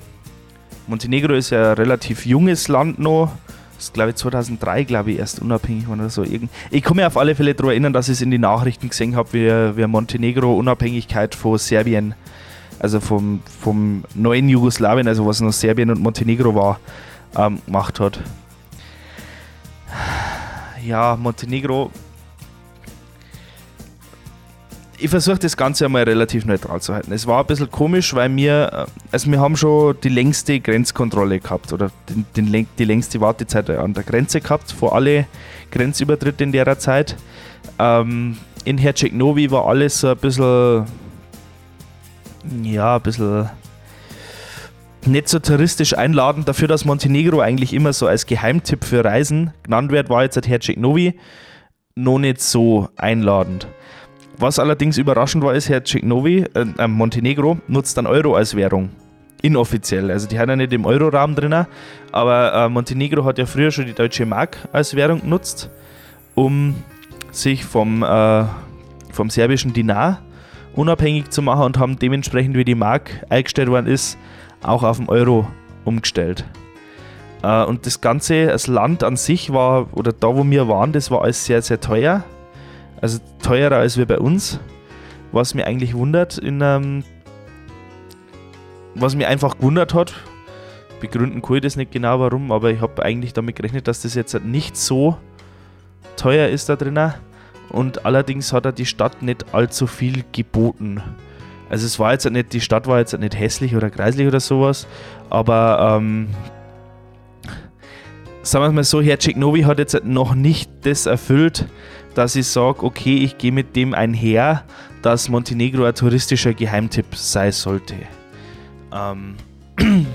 A: Montenegro ist ja ein relativ junges Land noch. Das ist, glaube ich, 2003, glaube ich, erst unabhängig oder so. Ich kann mich auf alle Fälle daran erinnern, dass ich es in den Nachrichten gesehen habe, wie, wie Montenegro Unabhängigkeit von Serbien also vom, vom neuen Jugoslawien, also was noch Serbien und Montenegro war, ähm, gemacht hat. Ja, Montenegro. Ich versuche das Ganze einmal relativ neutral zu halten. Es war ein bisschen komisch, weil wir, äh, also wir haben schon die längste Grenzkontrolle gehabt oder den, den, die längste Wartezeit an der Grenze gehabt, vor alle Grenzübertritte in der Zeit. Ähm, in Herceg Novi war alles so ein bisschen ja, ein bisschen nicht so touristisch einladend. Dafür, dass Montenegro eigentlich immer so als Geheimtipp für Reisen genannt wird, war jetzt Herceg Novi noch nicht so einladend. was allerdings überraschend war, ist, Herr Cicnovi, äh, äh, Montenegro, nutzt dann Euro als Währung. Inoffiziell. Also die haben ja nicht im Euro-Rahmen drin, aber äh, Montenegro hat ja früher schon die deutsche Mark als Währung genutzt, um sich vom, äh, vom serbischen Dinar unabhängig zu machen und haben dementsprechend, wie die Mark eingestellt worden ist, auch auf den Euro umgestellt. Äh, und das Ganze, das Land an sich war, oder da wo wir waren, das war alles sehr, sehr teuer. Also teurer als wir bei uns. Was mir eigentlich wundert, in ähm, was mir einfach gewundert hat, begründen kann ich das nicht genau warum, aber ich habe eigentlich damit gerechnet, dass das jetzt nicht so teuer ist da drinnen. Und allerdings hat er die Stadt nicht allzu viel geboten. Also es war jetzt nicht, die Stadt war jetzt nicht hässlich oder kreislich oder sowas, aber ähm, sagen wir mal so, Herr Ceknovi hat jetzt noch nicht das erfüllt, dass ich sage, okay, ich gehe mit dem einher, dass Montenegro ein touristischer Geheimtipp sein sollte. Ähm,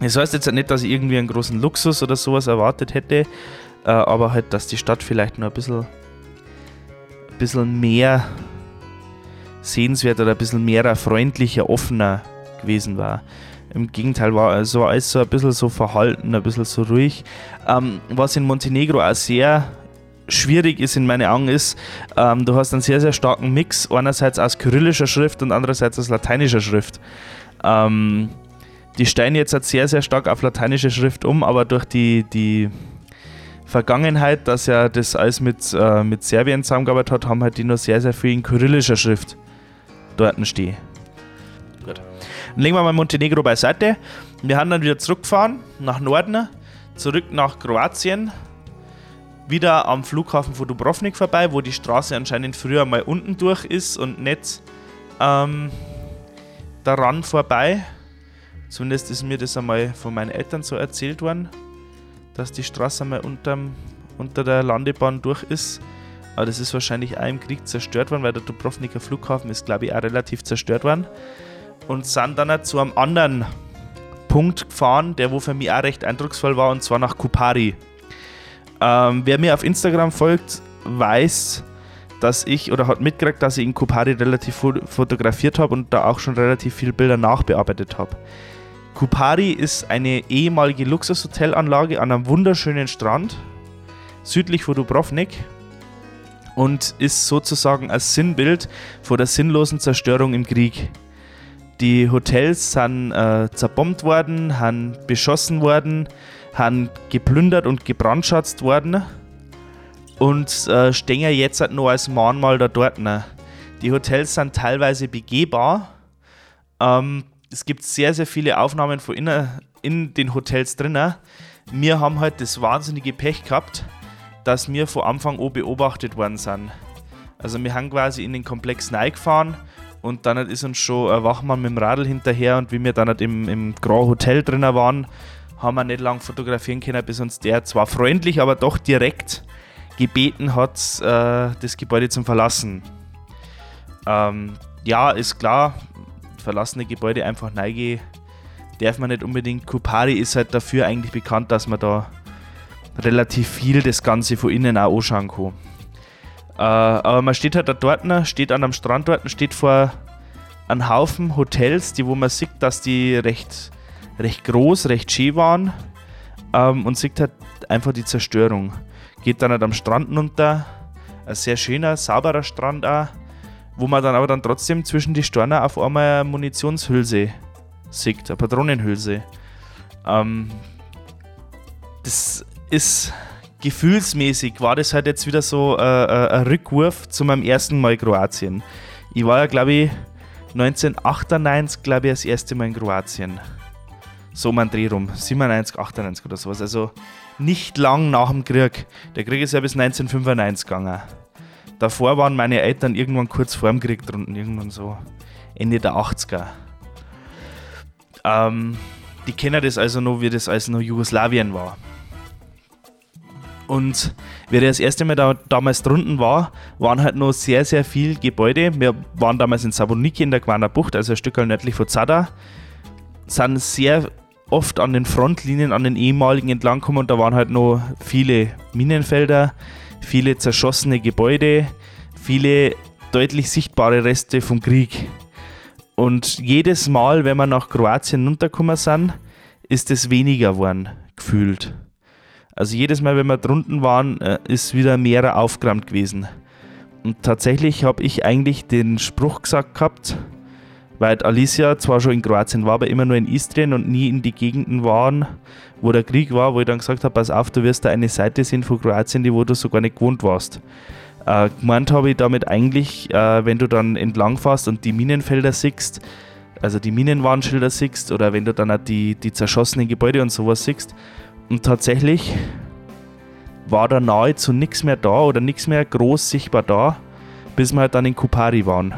A: das heißt jetzt nicht, dass ich irgendwie einen großen Luxus oder sowas erwartet hätte, äh, aber halt, dass die Stadt vielleicht noch ein bisschen, bisschen mehr sehenswert oder ein bisschen mehr freundlicher, offener gewesen war. Im Gegenteil war also alles so ein bisschen so verhalten, ein bisschen so ruhig. Ähm, was in Montenegro auch sehr schwierig ist in meinen Augen ist, ähm, du hast einen sehr, sehr starken Mix, einerseits aus kyrillischer Schrift und andererseits aus lateinischer Schrift. Ähm, die steigen jetzt halt sehr, sehr stark auf lateinische Schrift um, aber durch die, die Vergangenheit, dass er das alles mit, äh, mit Serbien zusammengearbeitet hat, haben halt die nur sehr, sehr viel in kyrillischer Schrift dort stehen. Gut. Dann legen wir mal Montenegro beiseite. Wir haben dann wieder zurückgefahren nach Norden, zurück nach Kroatien, wieder am Flughafen von Dubrovnik vorbei, wo die Straße anscheinend früher mal unten durch ist und nicht ähm, daran vorbei. Zumindest ist mir das einmal von meinen Eltern so erzählt worden, dass die Straße einmal unterm, unter der Landebahn durch ist. Aber das ist wahrscheinlich auch im Krieg zerstört worden, weil der Dubrovniker Flughafen ist, glaube ich, auch relativ zerstört worden. Und sind dann zu einem anderen Punkt gefahren, der wo für mich auch recht eindrucksvoll war, und zwar nach Kupari. Ähm, wer mir auf Instagram folgt, weiß, dass ich oder hat mitgekriegt, dass ich in Kupari relativ fotografiert habe und da auch schon relativ viele Bilder nachbearbeitet habe. Kupari ist eine ehemalige Luxushotelanlage an einem wunderschönen Strand südlich von Dubrovnik und ist sozusagen ein Sinnbild vor der sinnlosen Zerstörung im Krieg. Die Hotels sind äh, zerbombt worden, sind beschossen worden, sind geplündert und gebrandschatzt worden und äh, stehen jetzt halt nur als Mahnmal da dort. Ne? Die Hotels sind teilweise begehbar. Ähm, es gibt sehr, sehr viele Aufnahmen von innen, in den Hotels drinnen. Wir haben halt das wahnsinnige Pech gehabt, dass wir von Anfang an beobachtet worden sind. Also wir haben quasi in den Komplex gefahren und dann ist uns schon ein Wachmann mit dem Radl hinterher und wie wir dann halt im, im Grand Hotel drinnen waren, haben wir nicht lange fotografieren können, bis uns der zwar freundlich, aber doch direkt gebeten hat, äh, das Gebäude zu verlassen. Ähm, ja, ist klar, verlassene Gebäude einfach neige darf man nicht unbedingt. Kupari ist halt dafür eigentlich bekannt, dass man da relativ viel das Ganze von innen auch anschauen kann. Äh, aber man steht halt da dort, steht an einem Strand dort, steht vor einem Haufen Hotels, die wo man sieht, dass die recht, recht groß, recht schön waren ähm, und sieht halt einfach die Zerstörung geht dann halt am Strand runter. Ein sehr schöner, sauberer Strand auch, wo man dann aber dann trotzdem zwischen die Steine auf einmal eine Munitionshülse sieht, eine Patronenhülse. Ähm, das ist gefühlsmäßig, war das halt jetzt wieder so äh, äh ein Rückwurf zu meinem ersten Mal Kroatien. Ich war ja, glaube ich, 1998, glaube ich, das erste Mal in Kroatien. So mein Dreh rum, 97, 98 oder sowas. Also nicht lang nach dem Krieg. Der Krieg ist ja bis 1995 gegangen. Davor waren meine Eltern irgendwann kurz vor dem Krieg drunten, irgendwann so Ende der 80er. Ähm, die kennen das also noch, wie das als noch Jugoslawien war. Und wie das erste Mal da, damals drunten war, waren halt noch sehr, sehr viele Gebäude. Wir waren damals in Savoniki in der Gwana Bucht, also ein Stück nördlich von Zada. Sind sehr oft an den Frontlinien, an den ehemaligen entlang kommen und da waren halt noch viele Minenfelder, viele zerschossene Gebäude, viele deutlich sichtbare Reste vom Krieg. Und jedes Mal, wenn wir nach Kroatien runtergekommen sind, ist es weniger geworden, gefühlt. Also jedes Mal, wenn wir drunten waren, äh, ist wieder mehr aufgeräumt gewesen. Und tatsächlich habe ich eigentlich den Spruch gesagt gehabt, weil Alicia zwar schon in Kroatien war, aber immer nur in Istrien und nie in die Gegenden waren, wo der Krieg war, wo ich dann gesagt habe, pass auf, du wirst da eine Seite sehen von Kroatien, die wo du sogar nicht gewohnt warst. Äh, gemeint habe ich damit eigentlich, äh, wenn du dann entlang fährst und die Minenfelder siehst, also die Minenwarnschilder siehst oder wenn du dann auch die, die zerschossenen Gebäude und sowas siehst. Und tatsächlich war da nahezu nichts mehr da oder nichts mehr groß sichtbar da, bis wir halt dann in Kupari waren.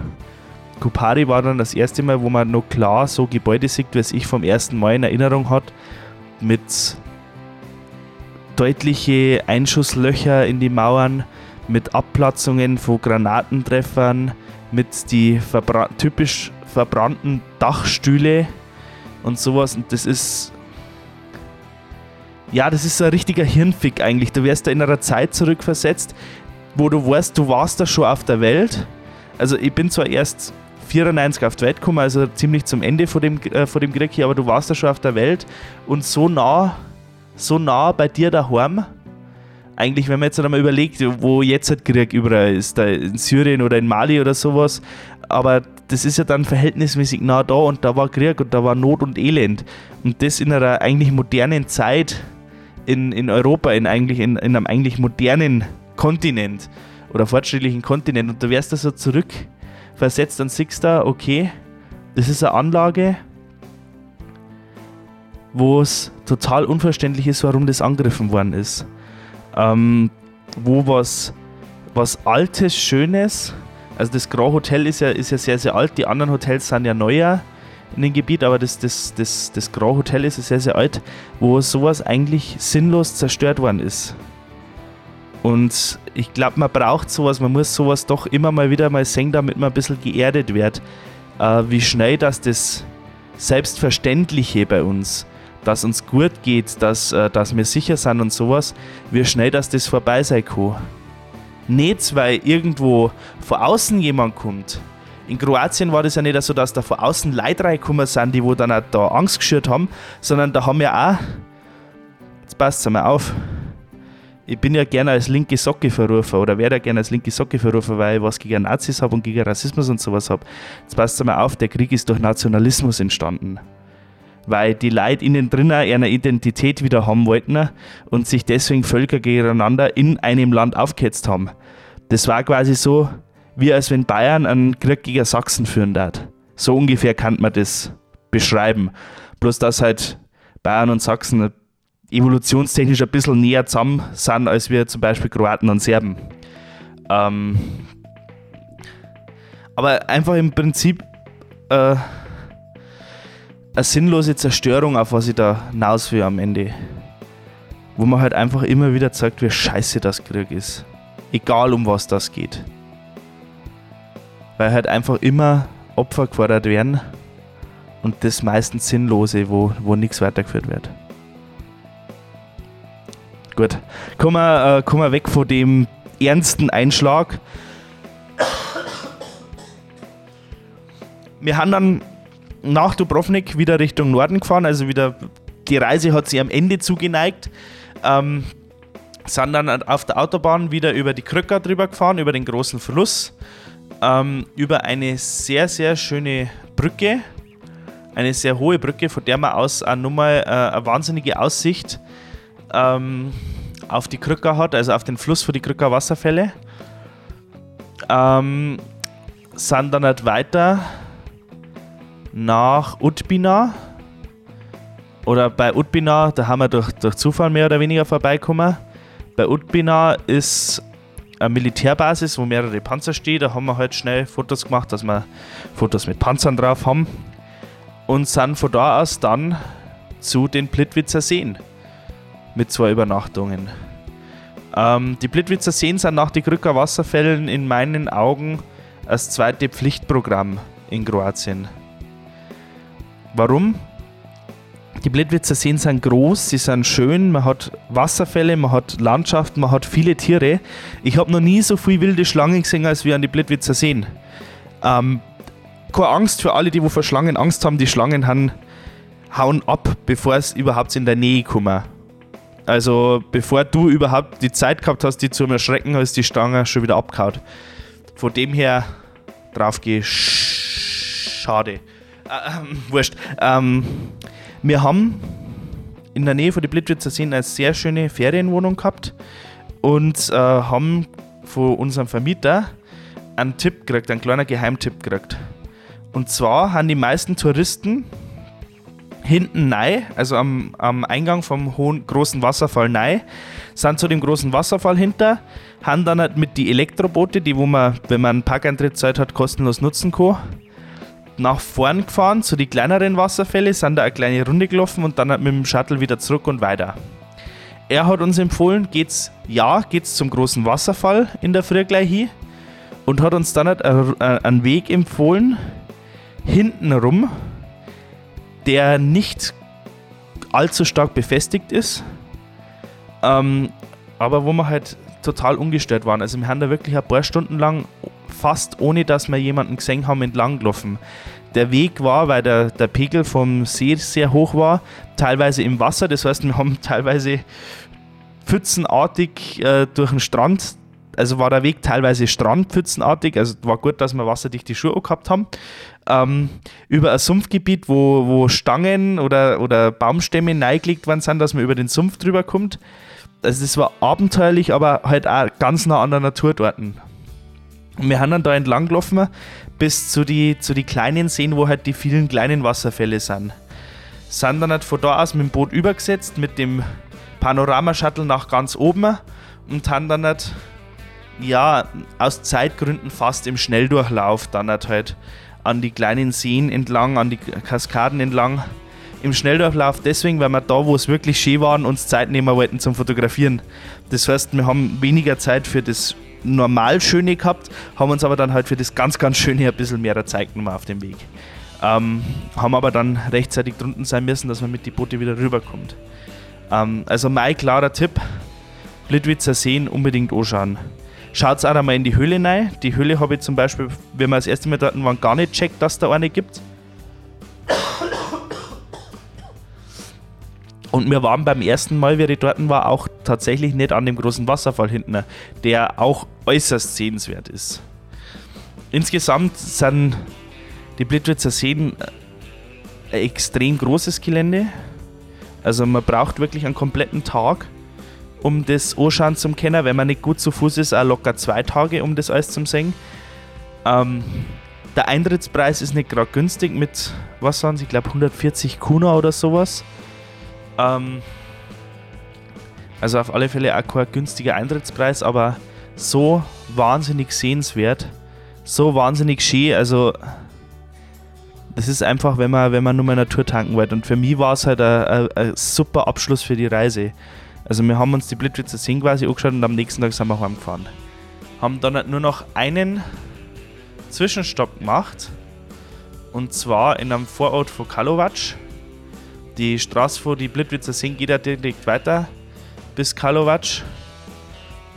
A: Kupari war dann das erste Mal, wo man noch klar so Gebäude sieht, wie es ich vom ersten Mal in Erinnerung hat, mit deutliche Einschusslöcher in die Mauern, mit Abplatzungen von Granatentreffern, mit die verbra typisch verbrannten Dachstühle und sowas. Und das ist. Ja, das ist so ein richtiger Hirnfick eigentlich. Du wärst da in einer Zeit zurückversetzt, wo du weißt, du warst da schon auf der Welt. Also ich bin zwar erst 94 auf die Welt gekommen, also ziemlich zum Ende von dem, äh, von dem Krieg hier, aber du warst da schon auf der Welt und so nah, so nah bei dir daheim. Eigentlich, wenn man jetzt einmal überlegt, wo jetzt halt Krieg überall ist, da in Syrien oder in Mali oder sowas, aber das ist ja dann verhältnismäßig nah da und da war Krieg und da war Not und Elend. Und das in einer eigentlich modernen Zeit in, in Europa, in, eigentlich, in, in einem eigentlich modernen Kontinent oder fortschrittlichen Kontinent. Und du wärst da so zurück versetzt, dann siehst du, okay, das ist eine Anlage, wo es total unverständlich ist, warum das angegriffen worden ist. Ähm, wo was, was Altes, Schönes, also das Grand Hotel ist ja, ist ja sehr, sehr alt, die anderen Hotels sind ja neuer in dem Gebiet, aber das, das, das, das Grand Hotel ist ja sehr, sehr alt, wo sowas eigentlich sinnlos zerstört worden ist. Und ich glaube, man braucht sowas, man muss sowas doch immer mal wieder mal sehen, damit man ein bisschen geerdet wird. Äh, wie schnell dass das Selbstverständliche bei uns, dass uns gut geht, dass, äh, dass wir sicher sind und sowas, wie schnell dass das vorbei sein kann. Nicht, weil irgendwo von außen jemand kommt. In Kroatien war das ja nicht so, dass da von außen Leute reingekommen sind, die wo dann auch da Angst geschürt haben, sondern da haben wir auch, jetzt passt es einmal auf, ich bin ja gerne als linke Socke verrufen oder werde ja gerne als linke Socke verrufen, weil ich was gegen Nazis habe und gegen Rassismus und sowas habe. Jetzt passt mal auf, der Krieg ist durch Nationalismus entstanden. Weil die Leute innen drinnen eine Identität wieder haben wollten und sich deswegen Völker gegeneinander in einem Land aufgehetzt haben. Das war quasi so, wie als wenn Bayern einen Krieg gegen Sachsen führen darf. So ungefähr kann man das beschreiben. Bloß dass halt Bayern und Sachsen evolutionstechnisch ein bisschen näher zusammen sind, als wir zum Beispiel Kroaten und Serben. Ähm, aber einfach im Prinzip äh, eine sinnlose Zerstörung, auf was ich da hinaus will am Ende. Wo man halt einfach immer wieder zeigt, wie scheiße das Krieg ist. Egal um was das geht. Weil halt einfach immer Opfer gefordert werden und das meistens Sinnlose, wo, wo nichts weitergeführt wird. Gut. Kommen wir, äh, kommen wir weg von dem ernsten Einschlag. Wir haben dann nach Dubrovnik wieder Richtung Norden gefahren, also wieder die Reise hat sich am Ende zugeneigt. Ähm, sind dann auf der Autobahn wieder über die Kröcker drüber gefahren, über den großen Fluss, ähm, über eine sehr, sehr schöne Brücke, eine sehr hohe Brücke, von der man aus auch nochmal äh, eine wahnsinnige Aussicht ähm, auf die Krücker hat, also auf den Fluss für die Krücker Wasserfälle. Ähm, sind dann halt weiter nach Utbina. Oder bei Utbina, da haben wir durch, durch Zufall mehr oder weniger vorbeikommen. Bei Utbina ist eine Militärbasis, wo mehrere Panzer stehen. Da haben wir halt schnell Fotos gemacht, dass wir Fotos mit Panzern drauf haben. Und sind von da aus dann zu den Plitwitzer Seen mit zwei Übernachtungen. Ähm, die Blitwitzer Seen sind nach den Krücker Wasserfällen in meinen Augen das zweite Pflichtprogramm in Kroatien. Warum? die Blitwitzer Seen sind groß, sie sind schön, man hat Wasserfälle, man hat Landschaften, man hat viele Tiere. Ich habe noch nie so viele wilde Schlangen gesehen, als wir an die Blitwitzer Seen. Ähm, keine Angst für alle, die vor Schlangen Angst haben, die Schlangen haben, hauen ab, bevor es überhaupt in der Nähe kommen. Also bevor du überhaupt die Zeit gehabt hast, die zu erschrecken, ist die Stange schon wieder abgehauen. Von dem her drauf geh. Schade. Äh, ähm, wurscht. Ähm, wir haben in der Nähe von den Blitwitzer Seen eine sehr schöne Ferienwohnung gehabt und äh, haben von unserem Vermieter einen Tipp gekriegt, einen kleinen Geheimtipp gekriegt. Und zwar haben die meisten Touristen hinten nein, also am, am Eingang vom hohen, großen Wasserfall nein, sind zu dem großen Wasserfall hinter, haben dann halt mit die Elektroboote, die wo man, wenn man einen Parkeintritt Zeit hat, kostenlos nutzen kann, nach vorn gefahren zu den kleineren Wasserfällen, sind da eine kleine Runde gelaufen und dann halt mit dem Shuttle wieder zurück und weiter. Er hat uns empfohlen, geht's, ja, geht's zum großen Wasserfall in der Früh gleich hin und hat uns dann halt einen Weg empfohlen, hinten rum, der nicht allzu stark befestigt ist, ähm, aber wo wir halt total ungestört waren. Also wir haben da wirklich ein paar Stunden lang fast ohne dass wir jemanden gesehen haben, entlang gelaufen. Der Weg war, weil der, der Pegel vom See sehr hoch war, teilweise im Wasser. Das heißt, wir haben teilweise pfützenartig äh, durch den Strand, also war der Weg teilweise strandpfützenartig, also war gut, dass wir wasserdichte Schuhe gehabt haben. Ähm, über ein Sumpfgebiet, wo, wo Stangen oder, oder Baumstämme neigelegt worden sind, dass man über den Sumpf drüber kommt. Also das war abenteuerlich, aber halt auch ganz nah an der Natur dort. Und wir haben dann da entlang gelaufen bis zu die, zu die kleinen Seen, wo halt die vielen kleinen Wasserfälle sind. Sind dann halt von da aus mit dem Boot übergesetzt, mit dem Panorama-Shuttle nach ganz oben und haben dann halt, ja, aus Zeitgründen fast im Schnelldurchlauf dann halt, halt an die kleinen Seen entlang, an die Kaskaden entlang. Im Schnelldurchlauf deswegen, weil wir da, wo es wirklich schön waren, uns Zeit nehmen wollten zum Fotografieren. Das heißt, wir haben weniger Zeit für das normal Schöne gehabt, haben uns aber dann halt für das ganz, ganz Schöne ein bisschen mehr Zeit genommen auf dem Weg. Ähm, haben aber dann rechtzeitig drunten sein müssen, dass man mit die Boote wieder rüberkommt. Ähm, also mein klarer Tipp, Blitwitzer Seen unbedingt anschauen. Schaut auch einmal in die Höhle rein. Die Höhle habe ich zum Beispiel, wenn wir das erste Mal dort waren, gar nicht checkt, dass da eine gibt. Und wir waren beim ersten Mal, wie ich dort war, auch tatsächlich nicht an dem großen Wasserfall hinten, der auch äußerst sehenswert ist. Insgesamt sind die Blitwitzer Seen ein extrem großes Gelände. Also man braucht wirklich einen kompletten Tag, um das anschauen zu können. Wenn man nicht gut zu Fuß ist, auch locker zwei Tage, um das alles zu sehen. Ähm, der Eintrittspreis ist nicht gerade günstig mit, was waren sie, ich glaube 140 Kuna oder sowas. Ähm, also auf alle Fälle auch kein günstiger Eintrittspreis, aber so wahnsinnig sehenswert, so wahnsinnig schön. Also das ist einfach, wenn man, wenn man nur mal Natur tanken will. Und für mich war es halt ein, super Abschluss für die Reise. Also wir haben uns die Blitwitzer Seen quasi angeschaut und am nächsten Tag sind wir heimgefahren. Haben dann halt nur noch einen Zwischenstopp gemacht. Und zwar in einem Vorort von Karlovac. Die Straße vor die Blitwitzer Seen geht ja direkt weiter bis Karlovac.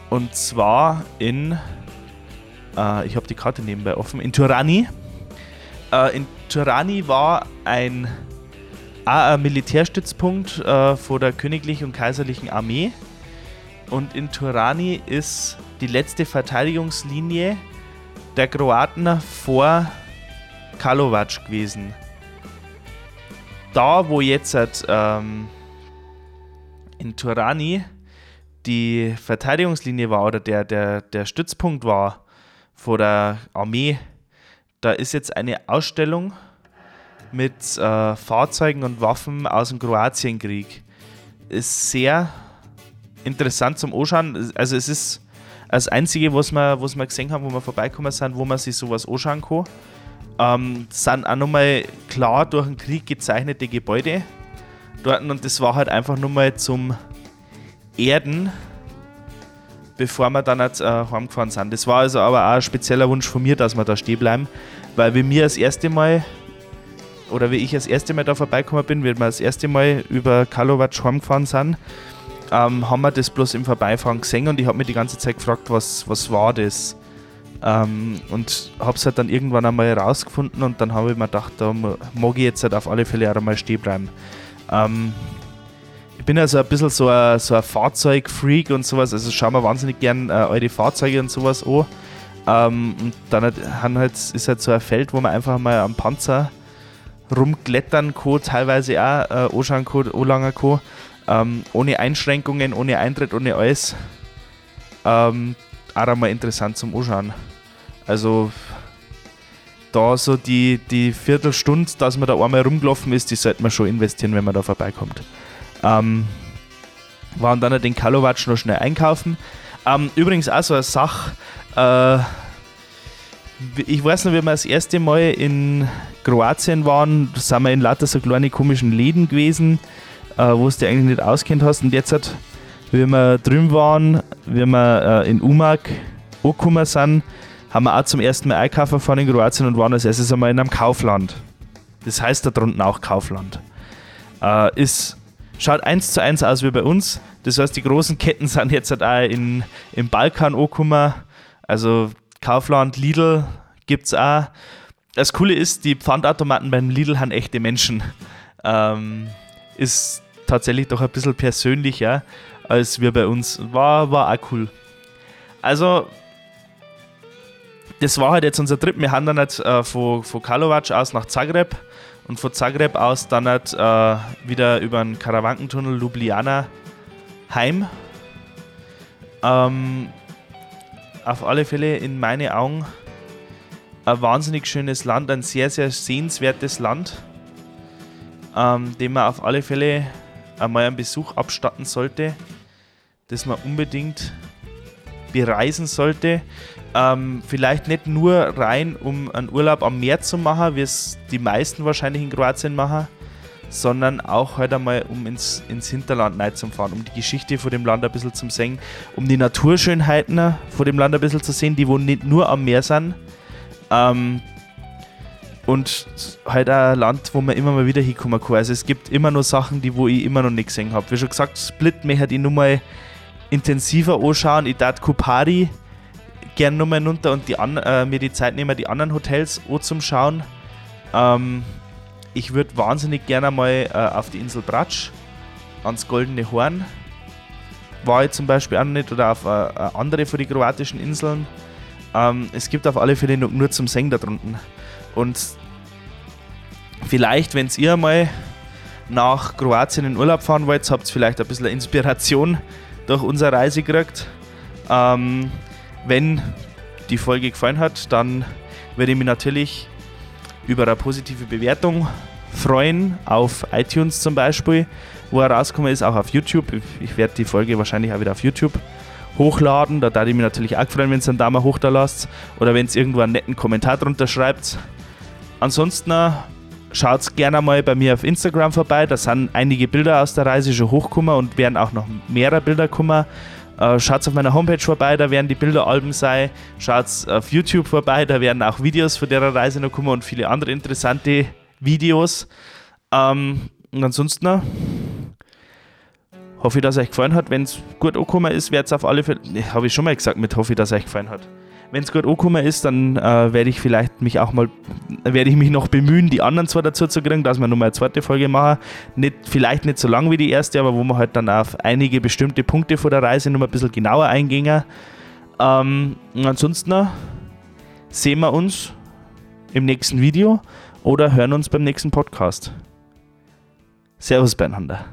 A: Und zwar in, äh, ich habe die Karte nebenbei offen, in Turani. Äh, in Turani war ein, ein Militärstützpunkt äh, vor der königlichen und kaiserlichen Armee. Und in Turani ist die letzte Verteidigungslinie der Kroaten vor Karlovac gewesen da, wo jetzt ähm, in Turani die Verteidigungslinie war oder der, der, der Stützpunkt war vor der Armee, da ist jetzt eine Ausstellung mit äh, Fahrzeugen und Waffen aus dem Kroatienkrieg. Ist sehr interessant zum Anschauen. Also es ist das Einzige, was wir, was wir gesehen haben, wo wir vorbeikommen sind, wo man sich sowas anschauen kann ähm, sind auch nochmal klar durch den Krieg gezeichnete Gebäude dort und das war halt einfach nur mal zum Erden, bevor wir dann jetzt, äh, heimgefahren sind. Das war also aber auch ein spezieller Wunsch von mir, dass wir da stehen bleiben, weil wir mir das erste Mal oder wie ich das erste Mal da vorbeigekommen bin, wie wir das erste Mal über Karlovac heimgefahren sind, ähm, haben wir das bloß im Vorbeifahren gesehen und ich habe mich die ganze Zeit gefragt, was, was war das? Ähm, und habe es halt dann irgendwann einmal rausgefunden und dann habe ich mir gedacht, da mag ich jetzt halt auf alle Fälle auch einmal stehen bleiben. Ähm, ich bin ja so ein bisschen so ein, so ein Fahrzeugfreak und sowas, also schaue mir wahnsinnig gern äh, eure Fahrzeuge und sowas an. Ähm, und dann halt, halt, ist halt so ein Feld, wo man einfach mal am Panzer rumklettern kann, teilweise auch äh, anschauen kann, anlangen kann. Ähm, ohne Einschränkungen, ohne Eintritt, ohne alles. Ähm, auch einmal interessant zum Anschauen. Also da so die, die Viertelstunde, dass man da einmal rumgelaufen ist, die sollte man schon investieren, wenn man da vorbeikommt. Ähm, waren dann den Kalowatsch noch schnell einkaufen. Ähm, übrigens auch so eine Sache, äh, ich weiß noch, wie wir das erste Mal in Kroatien waren, da sind wir in lauter so kleine komischen Läden gewesen, äh, wo du dich eigentlich nicht auskennt hast. Und jetzt, wie wir drüben waren, wie wir äh, in Umag angekommen sind, haben wir auch zum ersten Mal einkaufen fahren in Kroatien und waren als erstes einmal in einem Kaufland. Das heißt da drunten auch Kaufland. Äh, ist, schaut eins zu eins aus wie bei uns. Das heißt, die großen Ketten sind jetzt halt auch in, im Balkan angekommen. Also Kaufland, Lidl gibt es auch. Das Coole ist, die Pfandautomaten beim Lidl haben echte Menschen. Ähm, ist tatsächlich doch ein bisschen persönlicher als wir bei uns. War, war auch cool. Also, das war halt jetzt unser Trip. Wir haben dann halt äh, von, von Karlovac aus nach Zagreb und von Zagreb aus dann halt äh, wieder über den Karawankentunnel Ljubljana heim. Ähm, auf alle Fälle in meinen Augen ein wahnsinnig schönes Land, ein sehr, sehr sehenswertes Land, ähm, dem man auf alle Fälle einmal einen Besuch abstatten sollte, das man unbedingt bereisen sollte. Ähm, vielleicht nicht nur rein, um einen Urlaub am Meer zu machen, wie es die meisten wahrscheinlich in Kroatien machen, sondern auch halt einmal, um ins, ins Hinterland zu fahren, um die Geschichte von dem Land ein bisschen zu sehen, um die Naturschönheiten von dem Land ein bisschen zu sehen, die wo nicht nur am Meer sind. Ähm, und halt ein Land, wo man immer mal wieder hinkommen kann. Also es gibt immer noch Sachen, die wo ich immer noch nicht gesehen habe. Wie schon gesagt, Split möchte ich nur mal intensiver anschauen. Ich darf Kupari gerne nochmal runter und die an, äh, mir die Zeit nehmen, die anderen Hotels anzuschauen. Ähm, ich würde wahnsinnig gerne mal äh, auf die Insel Bratsch, ans Goldene Horn. War ich zum Beispiel auch nicht oder auf äh, äh, andere von den kroatischen Inseln. Ähm, es gibt auf alle Fälle nur, zum Singen da drunten. Und vielleicht, wenn ihr mal nach Kroatien in Urlaub fahren wollt, habt ihr vielleicht ein bisschen Inspiration durch unsere Reise gekriegt. Ähm, wenn die Folge gefallen hat, dann würde ich mich natürlich über eine positive Bewertung freuen, auf iTunes zum Beispiel, wo er rausgekommen ist, auch auf YouTube. Ich werde die Folge wahrscheinlich auch wieder auf YouTube hochladen. Da würde ich mich natürlich auch freuen, wenn ihr einen Daumen hoch da lasst oder wenn ihr irgendwo einen netten Kommentar drunter schreibt. Ansonsten äh, schaut gerne mal bei mir auf Instagram vorbei. Da sind einige Bilder aus der Reise schon hochgekommen und werden auch noch mehrere Bilder kommen. Äh, schaut auf meiner Homepage vorbei, da werden die Bilderalben sein. Schaut auf YouTube vorbei, da werden auch Videos von der Reise noch kommen und viele andere interessante Videos. Ähm, und ansonsten hoffe ich, dass es euch gefallen hat. Wenn es gut angekommen ist, wird es auf alle Fälle. Habe ich schon mal gesagt, mit hoffe ich, dass es euch gefallen hat. Wenn es gut angekommen ist, dann äh, werde ich vielleicht mich auch mal, werde ich mich noch bemühen, die anderen zwei dazu zu kriegen, dass wir nochmal eine zweite Folge machen. Nicht, vielleicht nicht so lang wie die erste, aber wo wir halt dann auf einige bestimmte Punkte von der Reise nochmal ein bisschen genauer eingehen. Ähm, ansonsten sehen wir uns im nächsten Video oder hören uns beim nächsten Podcast. Servus beieinander.